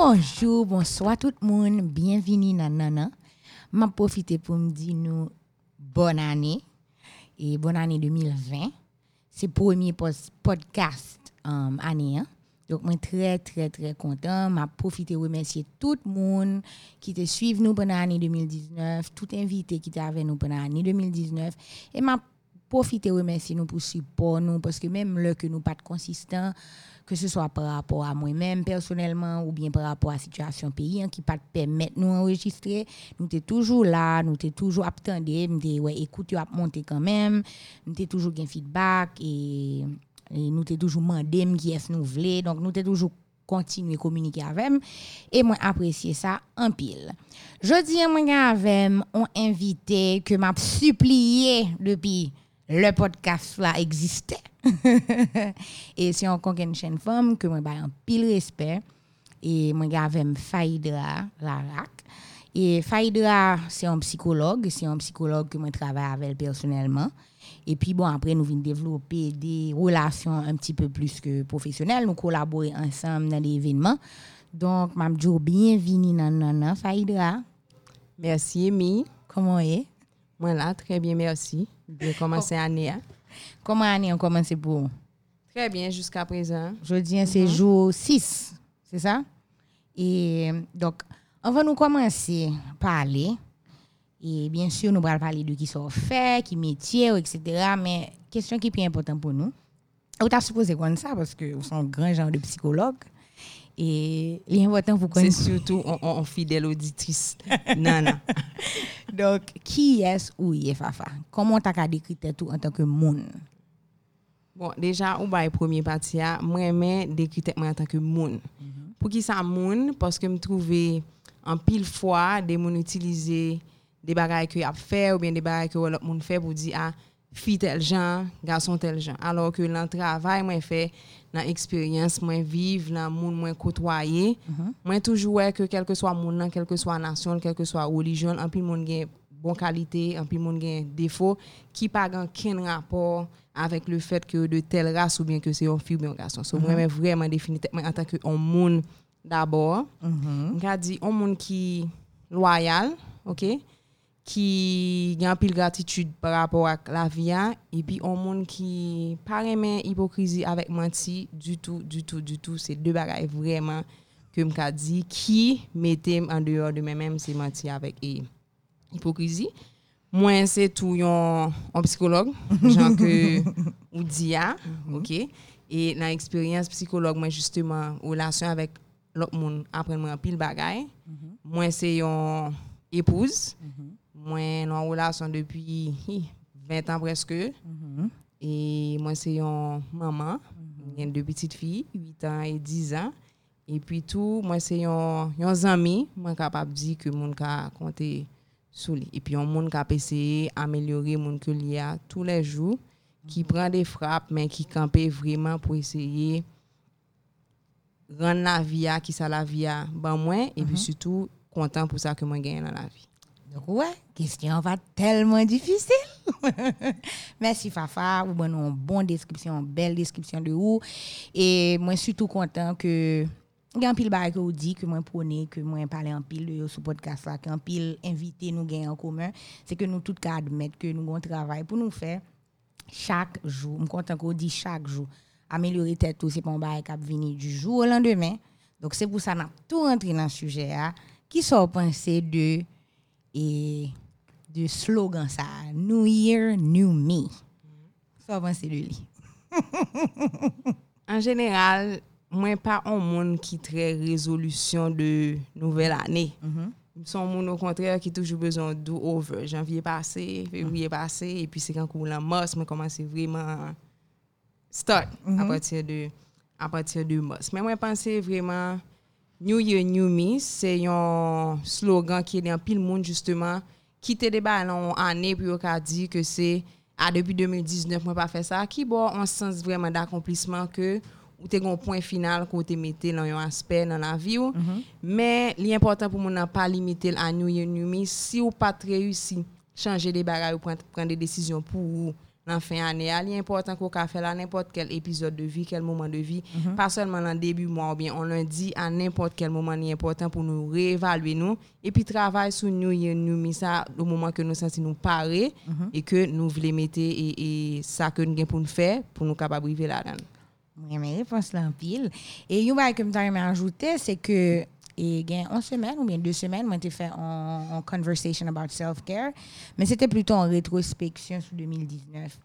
Bonjour, bonsoir tout le monde. Bienvenue dans Nana. Je profite pour me dire bonne année et bonne année 2020. C'est le premier podcast um, année. hein. Donc, je suis très, très, très content. Je profite pour remercier tout le monde qui te suivi nous pendant l'année 2019, tout invité qui était avec nous pendant l'année 2019. Et profite pour remercier nous pour support nous, parce que même là que nous pas consistant, que ce soit par rapport à moi-même personnellement ou bien par rapport à la situation pays hein, qui pas permettre nous enregistrer, nous sommes toujours là, nous sommes toujours attendés, nous t'es, ouais, écoute, tu as monté quand même, nous sommes toujours un feedback et, et nous sommes toujours demandé qui est nous voulons, donc nous sommes toujours continuer communiquer avec et moi apprécier ça en pile. Jeudi, moi avec un invité que m'a supplié depuis le podcast là existait. et c'est encore une chaîne femme que moi un pile respect et moi avec Faïdra Larac. Et Faïdra, c'est un psychologue, c'est un psychologue que moi travaille avec personnellement. Et puis bon, après, nous venons développer des relations un petit peu plus que professionnelles. Nous collaborons ensemble dans des événements. Donc, Mamdjo, bienvenue dans Nana Faïdra. Merci, Amy. Comment est? Moi là, très bien, merci. Bien commencé l'année. hein. Comment année on commence pour vous? Très bien jusqu'à présent. Jeudi, c'est jour 6, c'est ça? Et donc, on va nous commencer à parler. Et bien sûr, nous allons parler de qui sont fait, qui métier, etc. Mais question qui est plus importante pour nous. Vous avez supposé comme ça parce que vous êtes un grand genre de psychologue. Et l'important, vous C'est connaissez. surtout on, on, on fidèle auditrice. non, non. Donc, qui est ou est Fafa? Comment tu as décrit tout en tant que monde? Bon, déjà, ou ba premier partie, a, moi, décrire moi en tant que moun. Pour qui ça moun? Parce que me trouver en pile fois des moun utiliser des bagages que y a fait ou bien des bagages que l'autre moun fait pour dire ah fille tel genre, garçon tel genre. Alors que dans le travail moi fait dans expérience moi vivre dans moun moi côtoyer, moi toujours que quel que soit nan, quelle que soit nation, quelle que soit religion, en pile moun gen bon qualité, en pile moun gen défaut qui pas gan ken rapport avec le fait que de telle race ou bien que c'est un fille ou bien un garçon. So, moi, moi vraiment défini moi en tant que moun d'abord. On a dit un monde qui loyal, OK? ki gen apil gratitude par rapport ak la viya, epi on moun ki paremen hipokrizi avèk manti, du tout, du tout, du tout, se de bagay vreman ke m ka di, ki metem an deyor de mè mèm se manti avèk e hipokrizi. Mwen se tou yon an psikolog, jan ke ou di ya, mhm. ok, e nan eksperyans psikolog mwen justeman ou lasyon avèk lop moun aprenman apil bagay, mhm. mwen se yon epouz, mm -hmm. Mwen nou an relasyon depi 20 an preske. Mm -hmm. E mwen se yon maman. Mwen mm -hmm. de pitit fi, 8 an et 10 an. E pi tou, mwen se yon, yon zami, mwen kapap di ke moun ka konte sou li. E pi yon moun kap eseye amelyore moun ke li a tou le jou. Ki mm-hmm. pran de frap men ki kampe vreman pou eseye ran la vi a ki sa la vi a ban mwen. E pi mm -hmm. sütou kontan pou sa ke mwen genye nan la vi. Donc, ouais, question va tellement difficile. Merci Fafa, vous avez une bonne description, une belle description de vous. Et moi, je suis tout content que il y a un que vous dit que moi prenez que moi parler en pile de sur podcast là qu'un pile invité nous gagne en commun. C'est que nous tous admettre que nous avons un travail pour nous faire chaque jour. Je suis content qu'on dit chaque jour. Améliorer tête tout c'est pas un bagay qui venir du jour au lendemain. Donc c'est pour ça qu'on a tout rentré dans le sujet là qui sont pensé de et de slogan ça, New Year, New Me. Ça avant celui-là. en général, moi pas un monde qui très résolution de nouvelle année. Mm -hmm. Son monde au contraire qui toujours besoin do over, janvier passé, février mm -hmm. passé et puis c'est quand courant mars, moi commence vraiment start mm -hmm. à mhm. partir de à partir de mars. Mais moi penser vraiment New Year New Me, c'est un slogan qui est dans pile monde justement qui te débat dans année puis on a dit que c'est ah depuis 2019 moi pas fait ça qui bon un sens vraiment d'accomplissement que ou te un point final qu'on te mette dans un aspect dans la vie ou. mais l'important pour moi n'a pas limiter à New Year New Me si ou pas réussi changer des bagages ou prendre des décisions pour vous nan fin ane a, li important ko ka fe la n'importe quel épisode de vie, quel moment de vie, pas seulement dans début mois ou bien on lundi, à n'importe quel moment li important pour nous réévaluer nous, et puis travail sur nous, y nous mis ça au moment que nous sentons nous parer, et que nous voulons mettre et, et ça que nous avons pour nous faire, pour nous capables de vivre là-dedans. Oui, mais réponse là en pile. Et une chose que je ajouter, c'est que et gain une semaine ou bien deux semaines, moi j'ai fait en conversation about self-care, mais c'était plutôt en rétrospection sur 2019.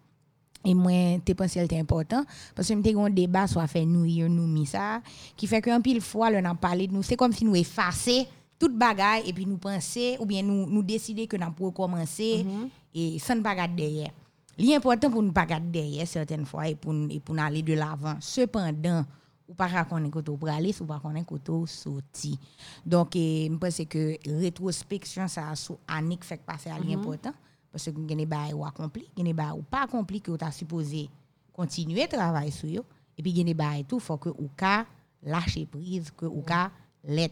Et moi, t'es pensé c'était important parce que m'était un débat soit fait nous nous mis ça qui fait qu'un pile fois on parlé de nous, c'est comme si nous effacer toute bagaille et puis nous penser ou bien nous nous décider que nous pour recommencer et sans pas garder derrière. L'important pour nous pas derrière certaines fois et pour et pour aller de l'avant. Cependant, ou pas connaître côté pour aller, ou pas connaître côté sorti. Donc je pense que rétrospection ça sur année fait passer à l'important parce que vous avez des bails ou accompli, bails ou pas accompli que vous avez supposé continuer à travailler sur eux et puis des bails tout faut que vous ka lâcher prise que vous ka let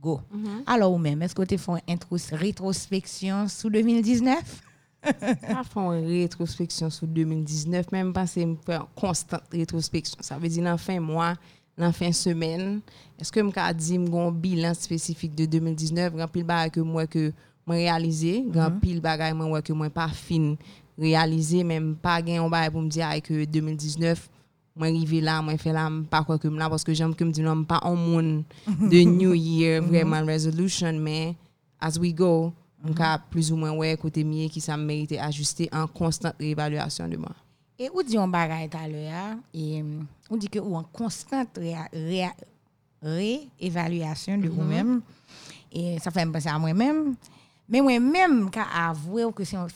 go. Alors ou même est-ce que tu fais une rétrospection sur 2019 A fon retrospeksyon sou 2019, men mpase mpwen konstant retrospeksyon. Sa ve di nan fin mwa, nan fin semen, eske m ka di m gon bilan spesifik de 2019, gran pil bagay ke mwen ke mwen realize, gran mhm. pil bagay mwen wè ke mwen pa fin realize, men m pa gen yon bagay pou m di ay ke 2019, mwen rive la, mwen fe la, m pa kwa ke m la, paske jom ke m di nan m pa an moun de New Year, vreman resolution, men as we go, on a plus ou moins ouais côté mieux qui ça mérite ajuster en constante réévaluation de moi. Et ou dit on bagaille tout à l'heure et hum, on dit que ou en constante réévaluation de vous-même. Et ça fait me penser à moi-même mais moi-même qu'à avouer que c'est un-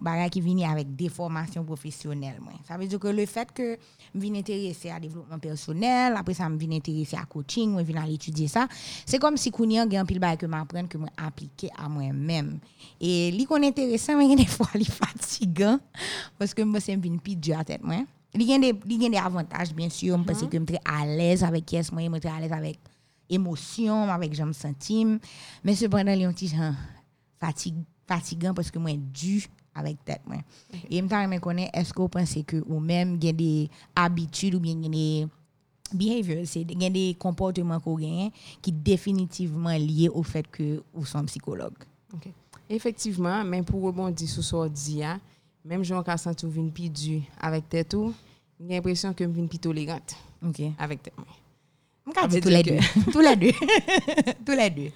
bagage qui vient avec des formations professionnelles. Ça veut dire que le fait que je viens intéresser à développement personnel, après ça me viens intéresser à coaching, moi viens étudier ça, c'est comme si kounya gen pile bagage que m'apprendre que moi appliquer à moi-même. Et li kon intéressant mais des fois li fatigant parce que moi c'est une pi dur à tête. Il y a des il a avantages bien sûr parce que je suis très à l'aise avec qu'est-ce moi, je suis très à l'aise avec émotion, avec j'aime sentir, mais cependant il y a un petit genre fatig, fatigant parce que moi dû avec tête moi. Okay. Et m'ta me connais est-ce que vous pensez que ou même gain des habitudes ou bien des behavior, c'est des comportements qu'on gagne qui définitivement liés au fait que vous sommes psychologue. Okay. Effectivement, mais pour rebondir sur ce dit même j'en cas senti vinn plus dur avec tête ou, j'ai l'impression que je suis plus tolérante. OK. Avec tête. Tous les deux. Tous les deux. Tous les deux.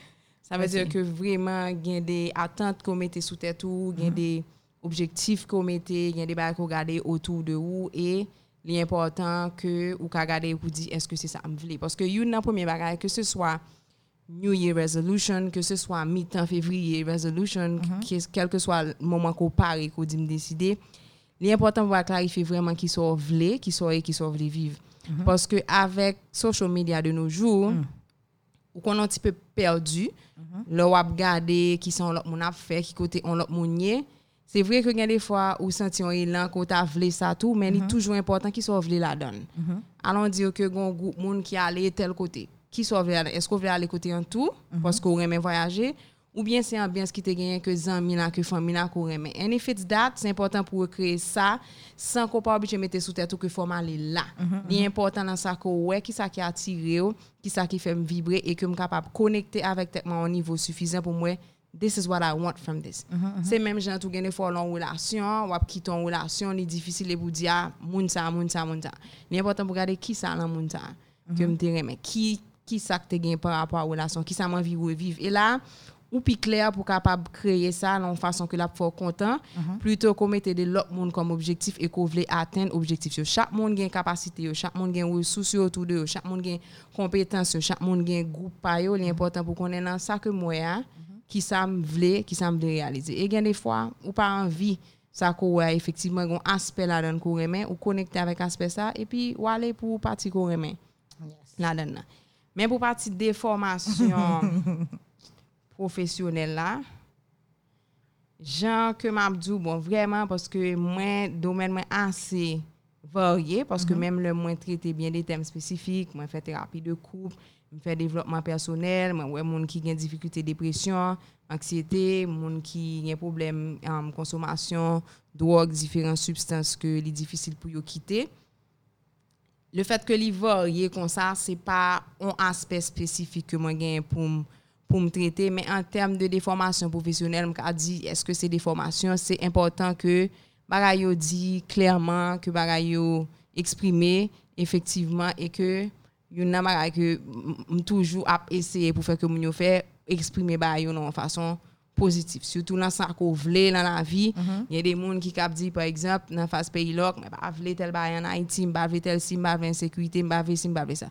Ça veut dire que vraiment, il y a des attentes qu'on mettait sous tête ou il y a des objectifs qu'on mettait, il y a des choses qu'on regardait autour de vous et l'important que vous regardez pour dire est-ce que c'est ça que je veux. Parce que une dans premier bagage que ce soit New Year resolution, que ce soit mi-temps février resolution, que- quel que soit le moment qu'on parle qu'on dit me décider, l'important pour clarifier vraiment qui sont voulez, qui sont et qui sont voulez vivre. Parce que avec social media de nos jours, ou qu'on est un petit peu perdu, le wap gade qui sont l'autre moun ap fait, qui côté on l'autre moun yé. C'est vrai que y a des fois où senti un élan qu'on t'a vle ça tout, mais il est toujours important qui soit vle la donne. Allons dire que gon groupe moun qui allé tel côté. Qui soit vle la donne. Est-ce qu'on veut aller côté en tout parce qu'on aime voyager ou bien c'est ambiance qui te gagne que zami là que famille là qu'on aime en effet date c'est important pour recréer ça sans qu'on pas obligé mettre sous tête ou que faut aller là mm-hmm, c'est mm-hmm. important dans ça que ouais qui ça qui attiré qui ça qui fait me vibrer et que me capable connecter avec tête au niveau suffisant pour moi this is what I want from this. Mm -hmm, mm -hmm. C'est même gens qui gagne fort en relation, ou qui ton relation, il est difficile pour dire ah, moun ça, moun ça, moun ça. L'important pour regarder qui ça dans moun ça que mm-hmm. me dire mais qui qui ça que tu gagné par rapport à relation, qui ça m'envie revivre. Et là, ou puis clair pour capable créer ça de façon que la faut content plutôt qu'on mette de l'autre monde comme objectif et qu'on veut atteindre objectif. Chaque monde a une capacité chaque monde a une ressources autour de chaque monde a une compétence chaque monde a un groupe pa yo. L'important pour qu'on ait dans ça que moi hein, qui ça me veut qui ça me veut réaliser. Et des fois ou pas envie ça qu'on ouais, effectivement un aspect là dedans qu'on ou connecter avec aspect ça et puis ou aller pour partie qu'on aime là dedans mais pour partie des formations professionnelles là Jean que m'abdou bon vraiment parce que moi domaine moi assez varié parce que même le moins traité bien des thèmes spécifiques moi fait thérapie de couple m fè développement personnel, mwen wè moun ki gen difficulté dépression, anxiété, moun ki gen problem um, consommation, drogue, différentes substances que li difficile pou yo quitter. Le fait que li varye kon sa, se pa un aspect spécifique que mwen gen pou m pour me traiter, mais en termes de déformation professionnelle, je dit, est-ce que c'est déformation? C'est important que bagayo dit clairement, que bagayo exprimé effectivement et que yon nan bagay que toujours à essayer pour faire que moun yo fait exprimer bagayo de façon positive. Surtout dans ça qu'on veut dans la vie, il y a des gens qui cap dit par exemple dans face pays là, mais pas vle tel bagay en Haïti, pas vle tel si, pas insécurité, pas vle si, pas vle ça.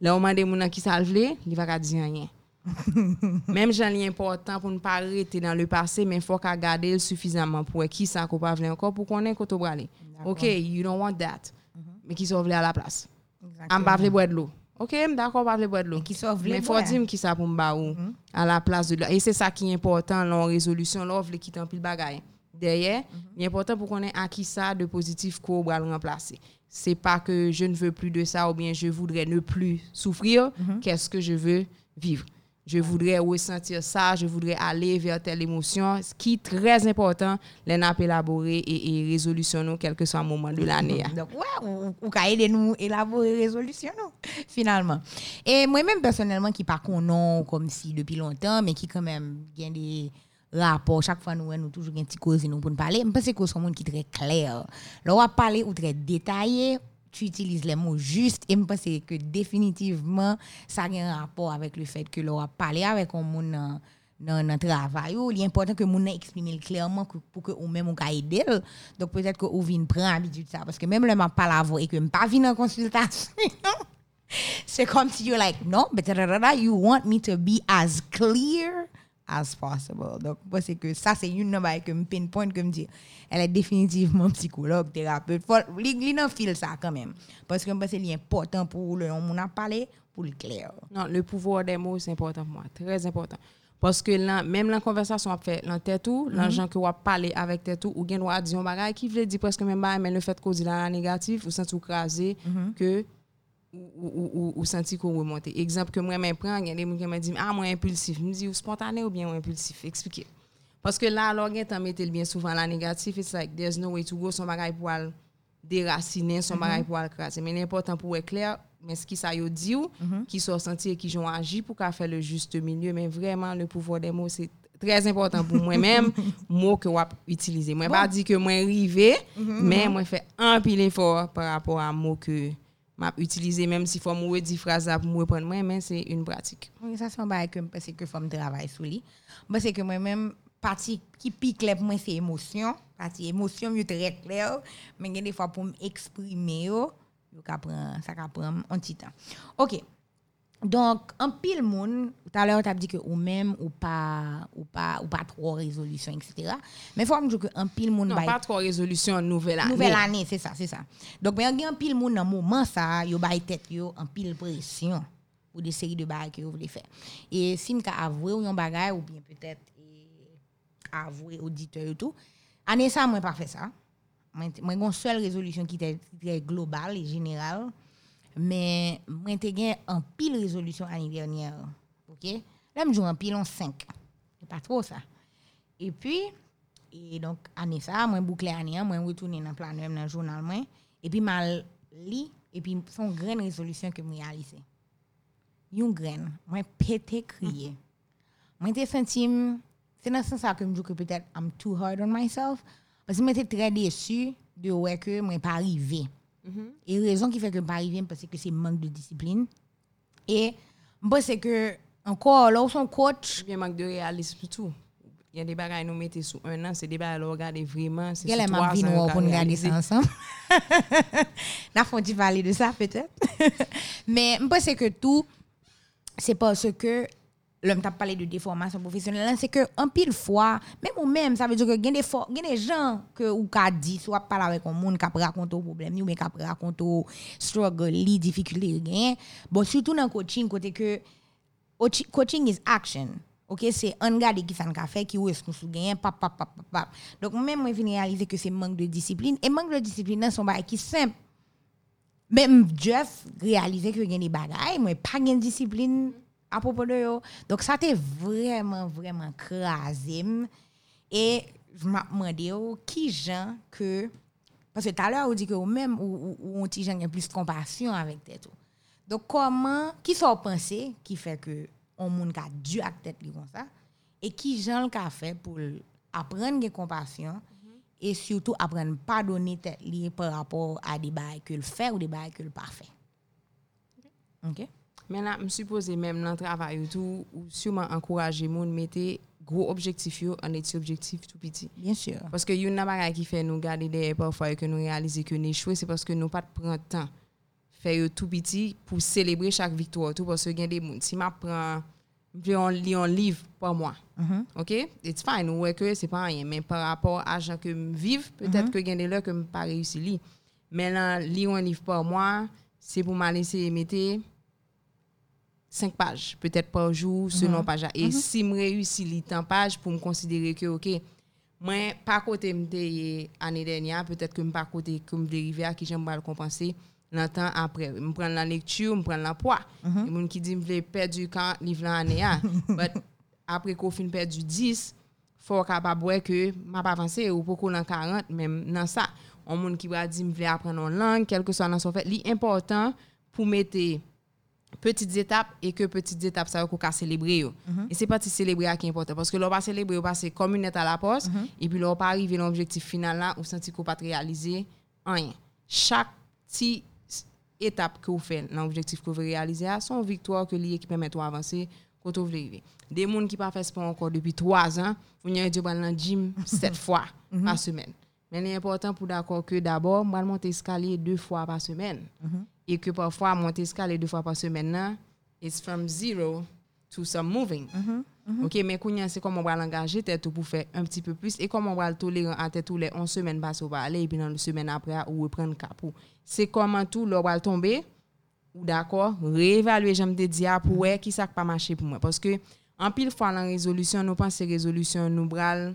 Là on des gens qui ça vle, il va dire rien. Même j'en ai important pour ne pas arrêter dans le passé, mais il faut qu'à garder suffisamment pour qui ça qu'on pas encore pour qu'on ait bralé. OK, you don't want that. Mais qui sauve à la place. On pas boire de l'eau. OK, d'accord, pas boire de l'eau. Mais faut dire qui ça pour m'ba ou à la place de l'eau. Et c'est ça qui est important dans la résolution, là, vous quitter un pile bagaille. Derrière, il est important pour qu'on ait acquis ça de positif qu'on va le remplacer. C'est pas que je ne veux plus de ça ou bien je voudrais ne plus souffrir, qu'est-ce que je veux vivre? Je voudrais ressentir ça, je voudrais aller vers telle émotion, ce qui est très important, les nappes élaborer et, et quel que soit le moment de l'année. Donc, ouais, ou, ou aider nous élaborer résolution, finalement. Et moi-même, personnellement, qui pas non comme si depuis longtemps, mais qui quand même gagne des rapports, chaque fois nous, nous toujours un petit cause nous pour parler, je pense que c'est un monde qui est très clair. Là, on va parler ou très détaillé, tu utilises les mots justes et je pense que définitivement ça a un rapport avec le fait que l'on a parlé avec un monde dans notre travail. Il est important que mon exprime clairement pour que ou même on aider donc peut-être que ou vient prendre habitude ça. Parce que même le m'a pas la voix et que me pas venir en consultation. C'est comme si you're like no but you want me to be as clear as possible. Donc, c'est que ça, c'est une number que me pinpoint, que me dit, elle est définitivement psychologue, thérapeute. Faut, li nan fil ça quand même. Parce que c'est important pour le, on a parlé, pour le clair. Non, le pouvoir des mots, c'est important pour moi. Très important. Parce que là, même la conversation a fait dans tête ou, les gens qui ont parlé avec tête ou, ou bien on a dit un bagage qui veut dire presque même mais le fait qu'on dit la négatif, ou sens ou crasé, que ou, ou, senti qu'on remonte. Exemple que moi-même prends, il y a des gens qui me disent Ah, moi impulsif. Je me dis spontané ou bien impulsif. Expliquez. Parce que là, alors, on met bien souvent la négative. It's like, there's no way to go. Son bagage pour déraciner, son mm-hmm. bagage pour craser. Mais l'important pour être clair, mais ce qui ça yo dit mm-hmm. qui sont sentis et qui ont agi pour qu'à faire le juste milieu. Mais vraiment, le pouvoir des mots, c'est très important pour moi-même, mots que je utiliser. Moi, bon. pas dit que moi arrivé, mm -hmm, mais mm -hmm. moi fait un pile effort par rapport à mots que. m'a utilisé même si faut me dit phrase pour me reprendre moi mais c'est une pratique. Oui, ça c'est un bail que parce que femme travaille sur lui. Parce que moi même partie qui pique pour moi c'est émotion, partie émotion mieux très clair, mais des fois pour m'exprimer yo, yo ka prend ça ka prend un petit temps. OK. Donc, en pile monde, tout à l'heure, tu as dit que ou même ou pas, ou pas, ou pas trop résolution, etc. Mais il faut me dire que en pile monde. Non, pas trop résolution, nouvelle année. Nouvelle année, c'est ça, c'est ça. Donc, il y a un pile monde dans moment, ça, yo bail tête yo, en pile pression pour des séries de bagages que vous voulez faire. Et si vous avoué ou un bagage, ou bien peut-être avouer auditeur et tout, année ça, moi, pas fait ça. Moi, une seule résolution qui était globale et générale Men mwen te gen an pil rezolusyon ane dernyer. Ok? La mjou an pil an 5. E pa tro sa. E pi, e donk ane sa, mwen boukle ane an, mwen wotounen nan planem nan jounal mwen. E pi mal li, e pi son gren rezolusyon ke mwen realise. Yon gren, mwen pete kriye. Mwen te sentim, se nan san sa ke mjou ke petet I'm too hard on myself. Pasi mwen te tre desu de wè ke mwen pa rive. Arrivé et raison qui fait que je pas parce que c'est manque de discipline. Et moi, c'est que, encore, là où son coach. Bien manque de réalisme tout. Il y a des bagages nous mettons sous un an, c'est des bagages à regarder vraiment. C'est sur trois ans pour nous regarder ça ensemble. N'a faut parler de ça peut-être. Mais je pense que tout, c'est parce que l'homme t'a parlé de déformation professionnelle, c'est que un pile fois, même ou même, ça veut dire que y a des gens que ou ka dit, soit parler avec un monde qui raconte au problème, ou bien qui raconte au struggle, les difficultés. Bon, surtout dans coaching, côté que coaching is action. OK, c'est un gars qui fait un café qui est ce qu'on gagne pap pap pap pap. Donc même moi je réaliser que c'est manque de discipline et manque de discipline dans son bail qui simple. même just réaliser que a des bagailles moi pas de discipline à propos de yo. Donc ça t'est vraiment vraiment crasé et je me demandé qui gens que parce que tout à l'heure on dit que ou même ou ou petit gens a plus de compassion avec tête donc comment qui sont pensé qui fait que on monde a dû à tête comme ça et qui gens le fait pour apprendre la compassion et surtout apprendre pardonner tête par rapport à des bails que le fait ou des bails que le pas fait. OK? Là, je suppose même dans le travail ou tout, ou sûrement encourager les gens mettre gros objectifs yo en petit objectif tout petit. Bien sûr. Parce que yon nan bagay qui fait nous garder derrière parfois et que nous réaliser que nous échoué, c'est parce que nous pas prend temps yo tout petit pour célébrer chaque victoire parce que y a des si m'a prend on lit un livre par mois. OK? It's fine, ouais que c'est pas rien, mais par rapport à gens que me vive, peut-être que y a des là que me pas réussi li. Mais là, lire un livre par mois, c'est pour m'a laisser mettre 5 pages, peut-être par jour, selon mm -hmm. page. Et mm -hmm. si je réussis les temps pages pour me considérer que, OK, moi, pas côté de l'année dernière, peut-être que je pas côté que je dérivé à qui j'aime pas le compenser longtemps après. Je prends la lecture, je prends la poids. Mhm. Il y a des gens qui disent, je vais perdre du camp, livre l'année. Mais après qu'on finit perdre du 10, il faut capable que je ne pas avancer ou beaucoup dans 40, même dans ça. On monde qui va dire, je vais apprendre en langue, quel que soit dans son fait. L'important pour mettre petites étapes et que petites étapes ça qu'on célébrer yo. et c'est pas célébrer qui est important. Parce que l'on pas célébrer on passe comme une à la poste et puis l'on pas arriver à l'objectif final là ou senti qu'on pas réaliser rien. Chaque petit étape que vous faites dans l'objectif que vous réaliser a son victoire que lié qui permet de avancer quand vous arriver. Des gens qui pas fait sport encore depuis 3 ans vous avez dû aller dans le gym 7 fois par semaine Men e important pou d'akor ke d'abor mwen monte eskalye 2 fwa pa semen. Mm -hmm. E ke pwafwa monte eskalye 2 fwa pa semen nan, it's from zero to some moving. Mm -hmm. Mm -hmm. Ok, men kounyan se koman mwen langaje tetou pou fe un pti pe plus e koman mwen toleran an tetou le 11 semen bas ou ba ale e pi nan le semen apre ou repren kapou. Se koman tou lor wal tombe ou d'akor reevalue jam de diya pou we ki sak pa mache pou mwen. Mm-hmm. Paske an pil fwa lan rezolusyon nou pan se rezolusyon nou bral...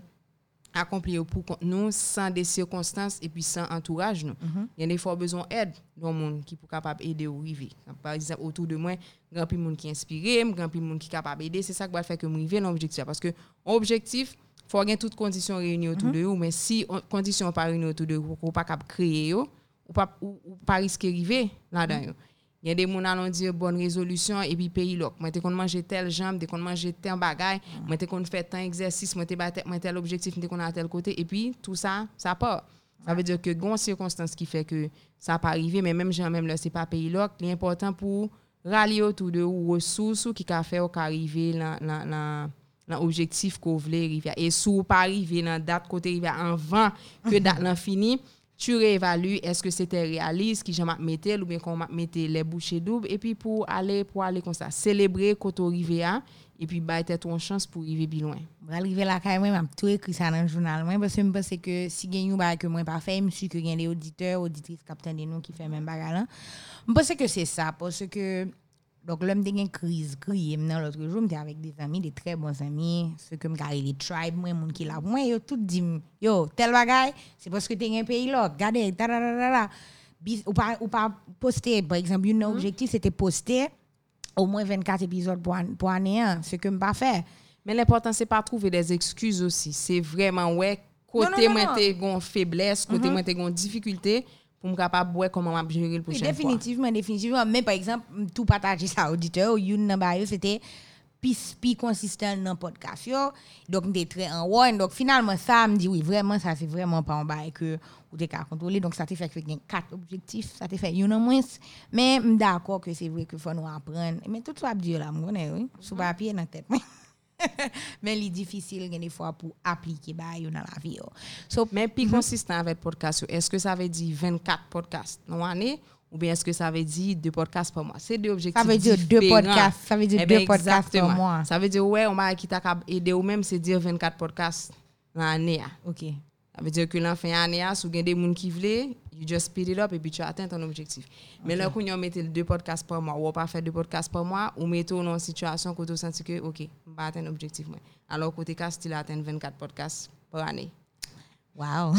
accomplir pour nous sans des circonstances et puis sans entourage nous. Mm -hmm. Il y a des fois besoin d'aide dans le monde qui pour capable aider au arriver. Par exemple autour de moi, grand pile monde qui inspiré, grand pile monde qui capable aider, c'est ça qui va faire que me arriver l'objectif parce que objectif faut avoir toutes conditions réunies autour mm -hmm. de vous mais si on, conditions pas réunies autour de vous, vous pas capable créer ou pas ou, ou pas risquer arriver là-dedans. Mm -hmm. Il y a des gens qui ont dit bonne résolution et puis pays l'autre. Moi, qu'on mange telle jambe, qu'on mange tel bagage, mm. moi, qu'on fait tel exercice, moi, qu'on tel objectif, moi, qu'on a tel côté. Et puis, tout ça, ça part. Ça veut dire que gon circonstance qui fait que ça pas arrivé, mais même jamais même là, c'est pas pays l'autre. L'important pour rallier autour de ressources qui a fait arriver dans l'objectif qu'on voulait arriver. Et si vous pas arriver dans date côté arriver avant que date l'infini, tu réévalues est-ce que c'était réaliste qui j'en mettais ou bien qu'on mettait les bouchées doubles et puis pour aller pour aller comme ça célébrer quand on arrive à et puis bah tête une chance pour arriver bien loin. Arriver là quand même tout écrit ça dans le journal moi parce que je pense que si un bagage que moi pas fait monsieur que gagne des auditeurs auditrices capitaine de nous qui fait même bagage là je pense que c'est ça parce que donc l'homme de une crise crié l'autre jour j'étais avec des amis des très bons amis ceux que me carré les tribes moi monde qui là moi yo tout dit yo tel bagage c'est parce que tu un pays là regardez ta ou pas ou pas poster par exemple un objectif c'était poster au moins 24 épisodes pour, an- pour année ce que me pas fait Mais l'important c'est pas trouver des excuses aussi, c'est vraiment ouais côté moi gon faiblesse, côté moi t'es gon difficulté pour me capable ouais comment m'a gérer le Oui, prochain fois. définitivement, définitivement. Mais par exemple, tout partager ça auditeur, une nan c'était plus plus consistant dans podcast yo. Donc m'était très en one. Donc finalement ça me dit oui, vraiment ça c'est vraiment pas un bail que ou t'es contrôler. Donc ça te fait que quatre objectifs, ça te fait une en moins. Mais d'accord que c'est vrai que faut nous apprendre. Mais tout ça Dieu là, moi connais oui, sous papier dans tête. Mais il est difficile des fois pour appliquer ba yo dans la vie yo. So Mais puis consistant avec podcast, yo, est-ce que ça veut dire 24 podcasts dans l'année ou bien est-ce que ça veut dire deux podcasts par mois? C'est deux objectifs Ça veut dire deux différents. podcasts, ça veut dire Eh ben, deux podcasts par exactement. mois. Ça veut dire ouais, on va qui t'a cap- aider ou même c'est dire 24 podcasts dans l'année. ah. OK. Ça veut dire que l'an fin année, ah, si vous avez des gens qui veulent, you just speed it up et puis tu atteins ton objectif. Mais là, quand on met deux podcasts par mois, ou pas faire deux podcasts par mois, ou mettez dans une situation où tu sens que, OK, je vais atteindre l'objectif. Alors, côté cas, tu atteindre 24 podcasts par année. Wow.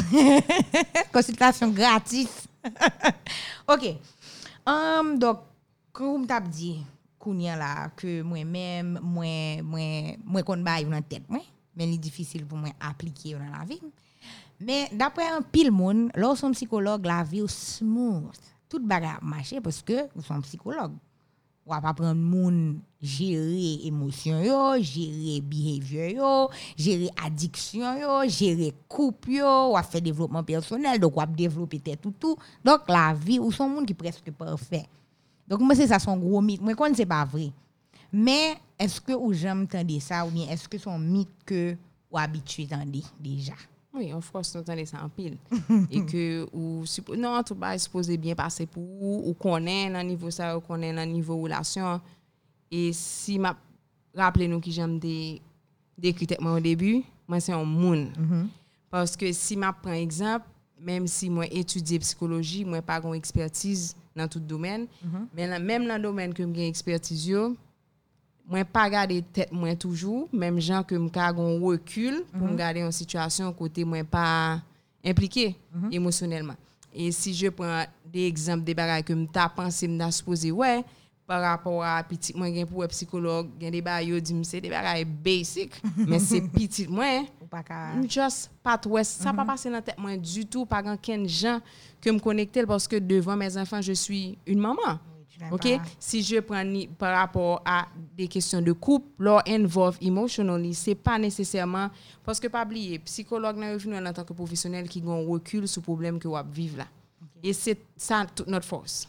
Consultation gratis. OK. Um, donc, comme je t'ai dit, là, que moi-même, moi, moi, moi, qu'on baille dans tête, moi, mais c'est difficile pour moi appliquer dans la vie. Mais d'après un pile monde, lorsqu'on psychologue, la vie est smooth. Tout bagarre marche parce que vous sommes psychologue. Ou va prendre moun gérer émotion yo, gérer behavior yo, gérer addiction yo, gérer couple yo, ou faire développement personnel, donc ou développer tout tout. Donc la vie ou son monde qui presque parfait. Donc moi c'est ça son gros mythe. Moi quand c'est pas vrai. Mais est-ce que ou j'aime entendre ça ou bien est-ce que son mythe que ou habitué tendre déjà? Oui, of course, nous entendons ça en pile. Et que, ou, non, tout va supposé bien passer pour vous, ou connaît dans niveau ça, ou connaît dans niveau relation. Et si m'a rappelé nous qui j'aime des décrit moi au début, moi c'est un monde. Parce que si m'a prend exemple, même si moi étudier psychologie, moi pas une expertise dans tout domaine, mais là, même dans le domaine que j'ai expertise yo, moi pas garder tête moi toujours même gens que me gon recul pour me garder en situation côté moi pas impliqué émotionnellement et si je prends des exemples des bagages que me t'a pensé me supposé ouais par rapport à petit moi gen pour un psychologue des bagages yo dit c'est des bagages basic mais c'est petit moi just pas ouais ça pas passer dans tête moi du tout pas grand gens que me connecter parce que devant mes enfants je suis une maman OK? Si je prends ni- par rapport à des questions de couple, leur involve emotionally, c'est pas nécessairement parce que pas oublier, psychologue nan revenu en tant que professionnel qui ont recul sur problème que vous vivre là. Et c'est ça toute notre force.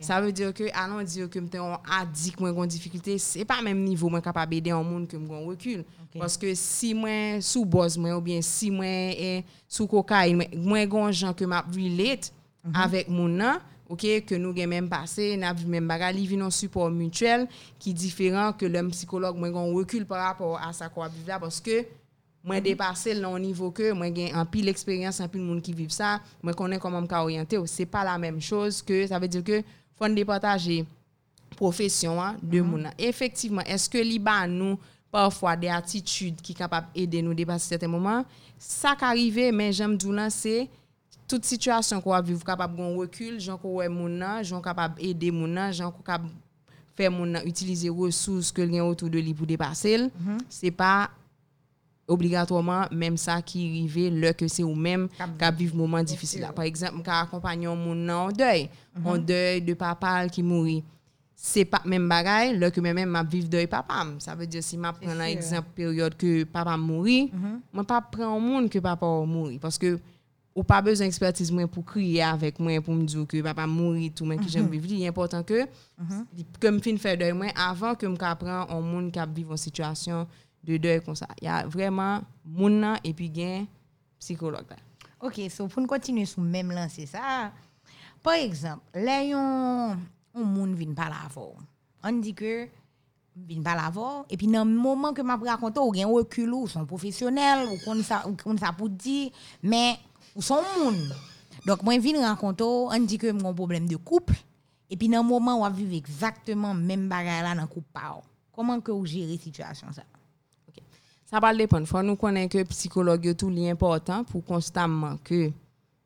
Ça veut dire que allons dire que m'étais un addict moi gon difficulté, c'est pas même niveau moi capable aider un monde que m'gon recul. Ok. Parce que si moi sous boss moi ou bien si moi est sous cocaïne, moi- gon gens que m'a relate avec mon nan, ok, que nous avons même passé, nous avons même bagarre, il un support mutuel qui est différent que le psychologue, moi, on recule par rapport à ça qu'on vit là, parce que moi, dépassé le niveau que moi, j'ai un pile expérience, un pile monde qui vivent ça, moi, connais comment me orienter, c'est pas la même chose que, ça veut dire que, faut départager profession hein, de mm -hmm. monde. Effectivement, est-ce que l'IBA nous, parfois des attitudes qui capables d'aider nous dépasser certains moments, ça qui arrive, mais j'aime dire c'est toute situation qu'on va vivre capable gon recul, gens ko wè moun nan, gens capable aider moun nan, gens capable faire nan utiliser ressources que gen autour de lui pour dépasser. l. C'est pas obligatoirement même ça qui arrive là que c'est ou même qui vivre moment difficile. Là. par exemple ka accompagner un moun nan en deuil en deuil de papa qui mourit. C'est pas même bagaille là que même m'a vivre deuil papa. Ça veut dire si m'a prend un exemple période que papa mourit moi pas prendre monde que papa mourit. Parce que ou pas besoin d'expertise pour crier avec moi pour me dire que papa mourit tout mais que j'aime mhm. vivre il est important que que me fin faire deuil moi avant que me apprend un monde qui vivre une situation de deuil comme ça il y a vraiment monde et puis gain psychologue là OK so pour continuer sur même lancer ça par exemple là yon un monde vient pas la on dit que vin pa l'avor, epi nan mouman ke m ap rakonto, ou gen rekulou, son profesyonel, ou kon sa, ou kon sa pou di, men ou son moun. Donc moi vinn rencontrer on dit que mon problème de couple et puis dans le moment où on vivre exactement même bagarre là dans couple pa ou. Comment que vous gérez situation ça? Ok. Ça va dépendre. Faut nous connaître que psychologue yo tout li important pour constamment que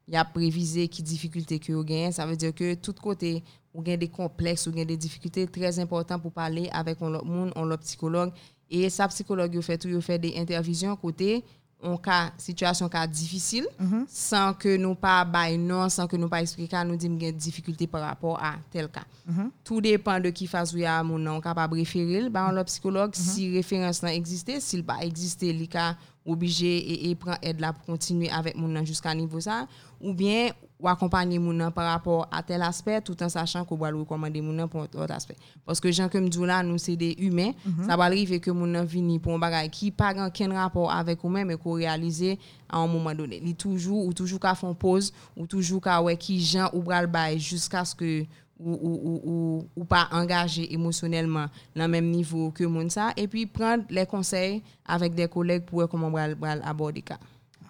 y a prévisé qui difficulté que vous gagnez. Ça veut dire que tout côté ou gagne des complexes ou gagne des difficultés très important pour parler avec un monde, un psychologue et ça psychologue fait tout fait des interventions côté on ka situation ka difficile mm -hmm. sans que nous pas bail non sans que nous pas expliquer nous dit une difficulté par rapport à tel cas mm -hmm. tout dépend de qui face ou a mon non capable référer ba on le psychologue mm -hmm. si référence n'a existé s'il pas existé li ka obligé et, et prend aide là pour continuer avec mon jusqu'à niveau ça ou bien ou accompagner mon par rapport à tel aspect tout en sachant qu'on va le recommander mon pour autre aspect parce que gens comme Djoula nous c'est des humains mm -hmm. ça va arriver que mon vini pour un bagage qui pas aucun rapport avec nous-mêmes et qu'on réaliser à un moment donné il toujours ou toujours qu'à font pause ou toujours qu'à ouais qui gens ou bral bail jusqu'à ce que ou, ou, ou, ou, pas engagé émotionnellement dans le même niveau que mon ça et puis prendre les conseils avec des collègues pour comment on va aborder ça.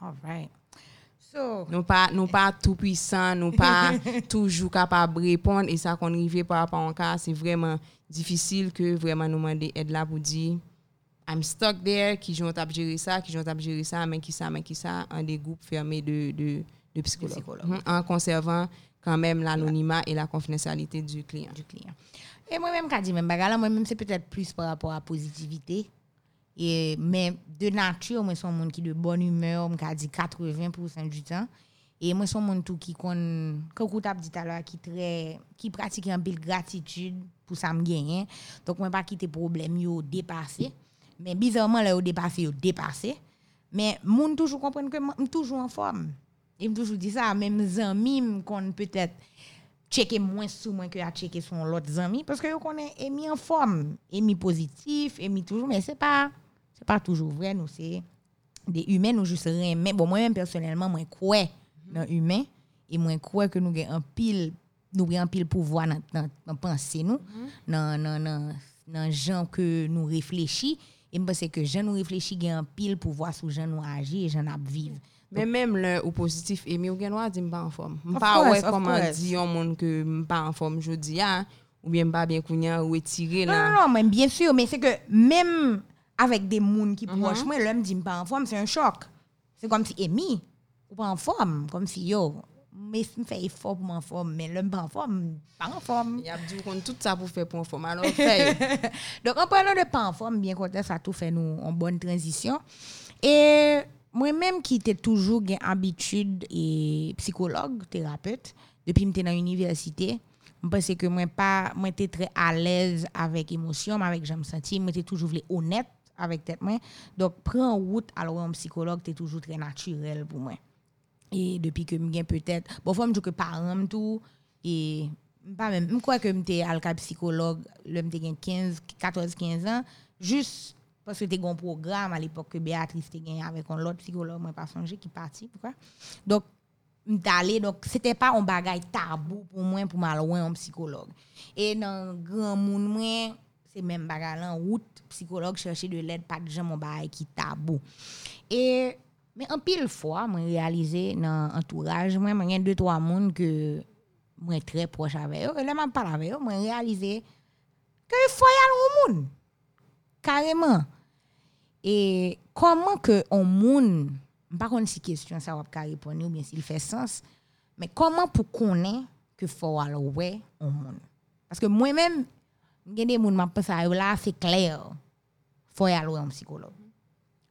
All right. So, Nous pas nous pas tout puissant, nous pas toujours capable de répondre et ça qu'on arrive par rapport à un cas, c'est vraiment difficile que vraiment nous demander aide là pour dire I'm stuck there, qui j'ont tap gérer ça, qui j'ont tap gérer ça, mais qui ça, mais qui ça, en des groupes fermés de, de, de psychologues. Mhm, En conservant quand même l'anonymat et la confidentialité du client. du client. Et moi-même, quand je dis même moi-même, c'est peut-être plus par rapport à la positivité. Et, mais de nature, moi, un monde qui de bonne humeur, je dit 80% du temps. Et moi, un monde tout qui, avez dit tout à l'heure, qui, très, qui pratique un peu de gratitude pour ça me gagner. Donc, moi, pas quitter problème, yo dépassé. Mais bizarrement, là, yo dépassé, yo dépassé. Mais moun toujours comprendre que je suis toujours en forme. Et me toujours dit ça, même amis qu'on peut-être checker moins sur moi que à checker sur l'autre amis parce que yo connaît émis en forme, émis positif, émis toujours mais c'est pas pas toujours vrai, nous c'est des humains, nous juste rien. Mais bon, moi-même personnellement, moi crois dans humain et moi crois que nous avons un pile, nous avons un pile pouvoir dans, dans, dans penser nous, dans, dans, dans, gens que nous réfléchissons. Et je pense que gens nous réfléchissons, un pile pouvoir sur gens nous agir et gens nous vivre. Men menm lè ou pozitif emi ou genwa di mpa an form. Mpa wè koman di yon moun ke mpa an form jodi ya, ou bien mpa bien kounyan ou etire non, la. Non, non, non, men bien sur, men se ke menm avec des gens qui proches, moi, l'homme dit pas en forme, c'est un choc. C'est comme si Amy, ou pas en forme, comme si yo, mais je fais effort pour m'en forme, mais l'homme pas en forme, pas en forme. Il a dit qu'on tout ça pour faire pour en forme. Alors fait. Donc, en parlant de pas en forme, bien content, ça a tout fait nous en bonne transition. Et moi-même qui était toujours une habitude et psychologue, thérapeute, depuis que j'étais dans l'université, je pensais que moi pas moi très à l'aise avec émotion, mais avec j'aime sentir, moi était toujours honnête avec tête moi. Donc prendre route alors un psychologue était toujours très naturel pour moi. Et depuis que je peut-être bon faut me dire que parents tout et pas même je crois que j'étais à le psychologue le j'étais 15 14 15 ans juste parce que c'était un programme à l'époque que Béatrice était gagné avec un autre psychologue moi pas songé qui parti pourquoi? Donc m'allé donc c'était pas un bagage tabou pour moi pour m'aller voir un psychologue et dans grand monde c'est même bagarre en route psychologue chercher de l'aide pas de gens mon bail qui tabou. Et mais en pile fois moi réalisé dans entourage moi moi deux trois monde que moi très proche avec eux et là m'a parlé avec eux moi réalisé que il faut y aller au monde carrément et comment que on monde par contre si question ça va pas répondre ou bien s'il fait sens mais comment pour connaître que faut aller ouais au monde parce que moi-même il a des gens m'a pensé à là c'est clair faut y aller un psychologue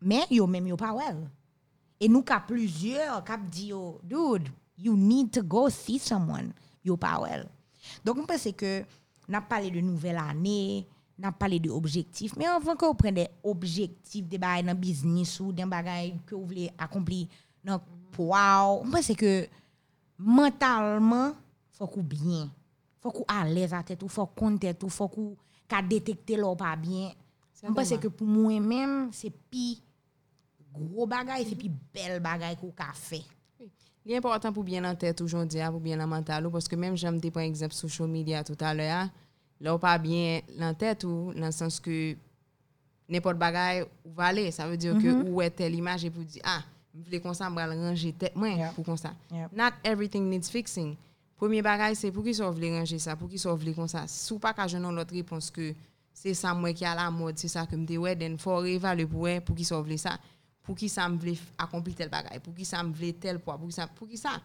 mais yo même yo pas well et nous qu'a plusieurs qui dit yo dude you need to go see someone. Yo pas well donc on pense que n'a parlé de nouvelle année n'a parlé de objectifs mais avant que vous prenne des objectifs des bagages dans business ou des bagages que vous voulez accomplir dans poids on pense que mentalement faut qu'on bien faut qu'on à l'aise à tête ou faut qu'on tête ou faut qu'on qu'a détecter l'or pas bien je pense que pour moi même c'est pi gros bagaille c'est pi belle bagaille qu'on a fait Li important pou byen nan tèt oujondi a, pou byen nan mental ou, paske menm jame de pon ekzamp social media tout alè a, la ou pa byen nan tèt ou, nan sens ke nepot bagay ou valè, sa vè diyo mm -hmm. ke mhm. ou wè tel imaj e pou di, ah, m vle konsan m bral range tèt mwen yeah. pou konsan. Yep. Not everything needs fixing. Premier bagay se pou ki sou vle ranger sa, pou ki sou vle kon sa. Sou pa ka jenon lot repons ke se sa mwen ki a la mod, se sa ke mde wè den for eva le pou wè pou ki sou vle sa. Pou ki sa m vle akompli tel bagay, pou ki sa m vle tel po, pou ki sa, pou ki sa.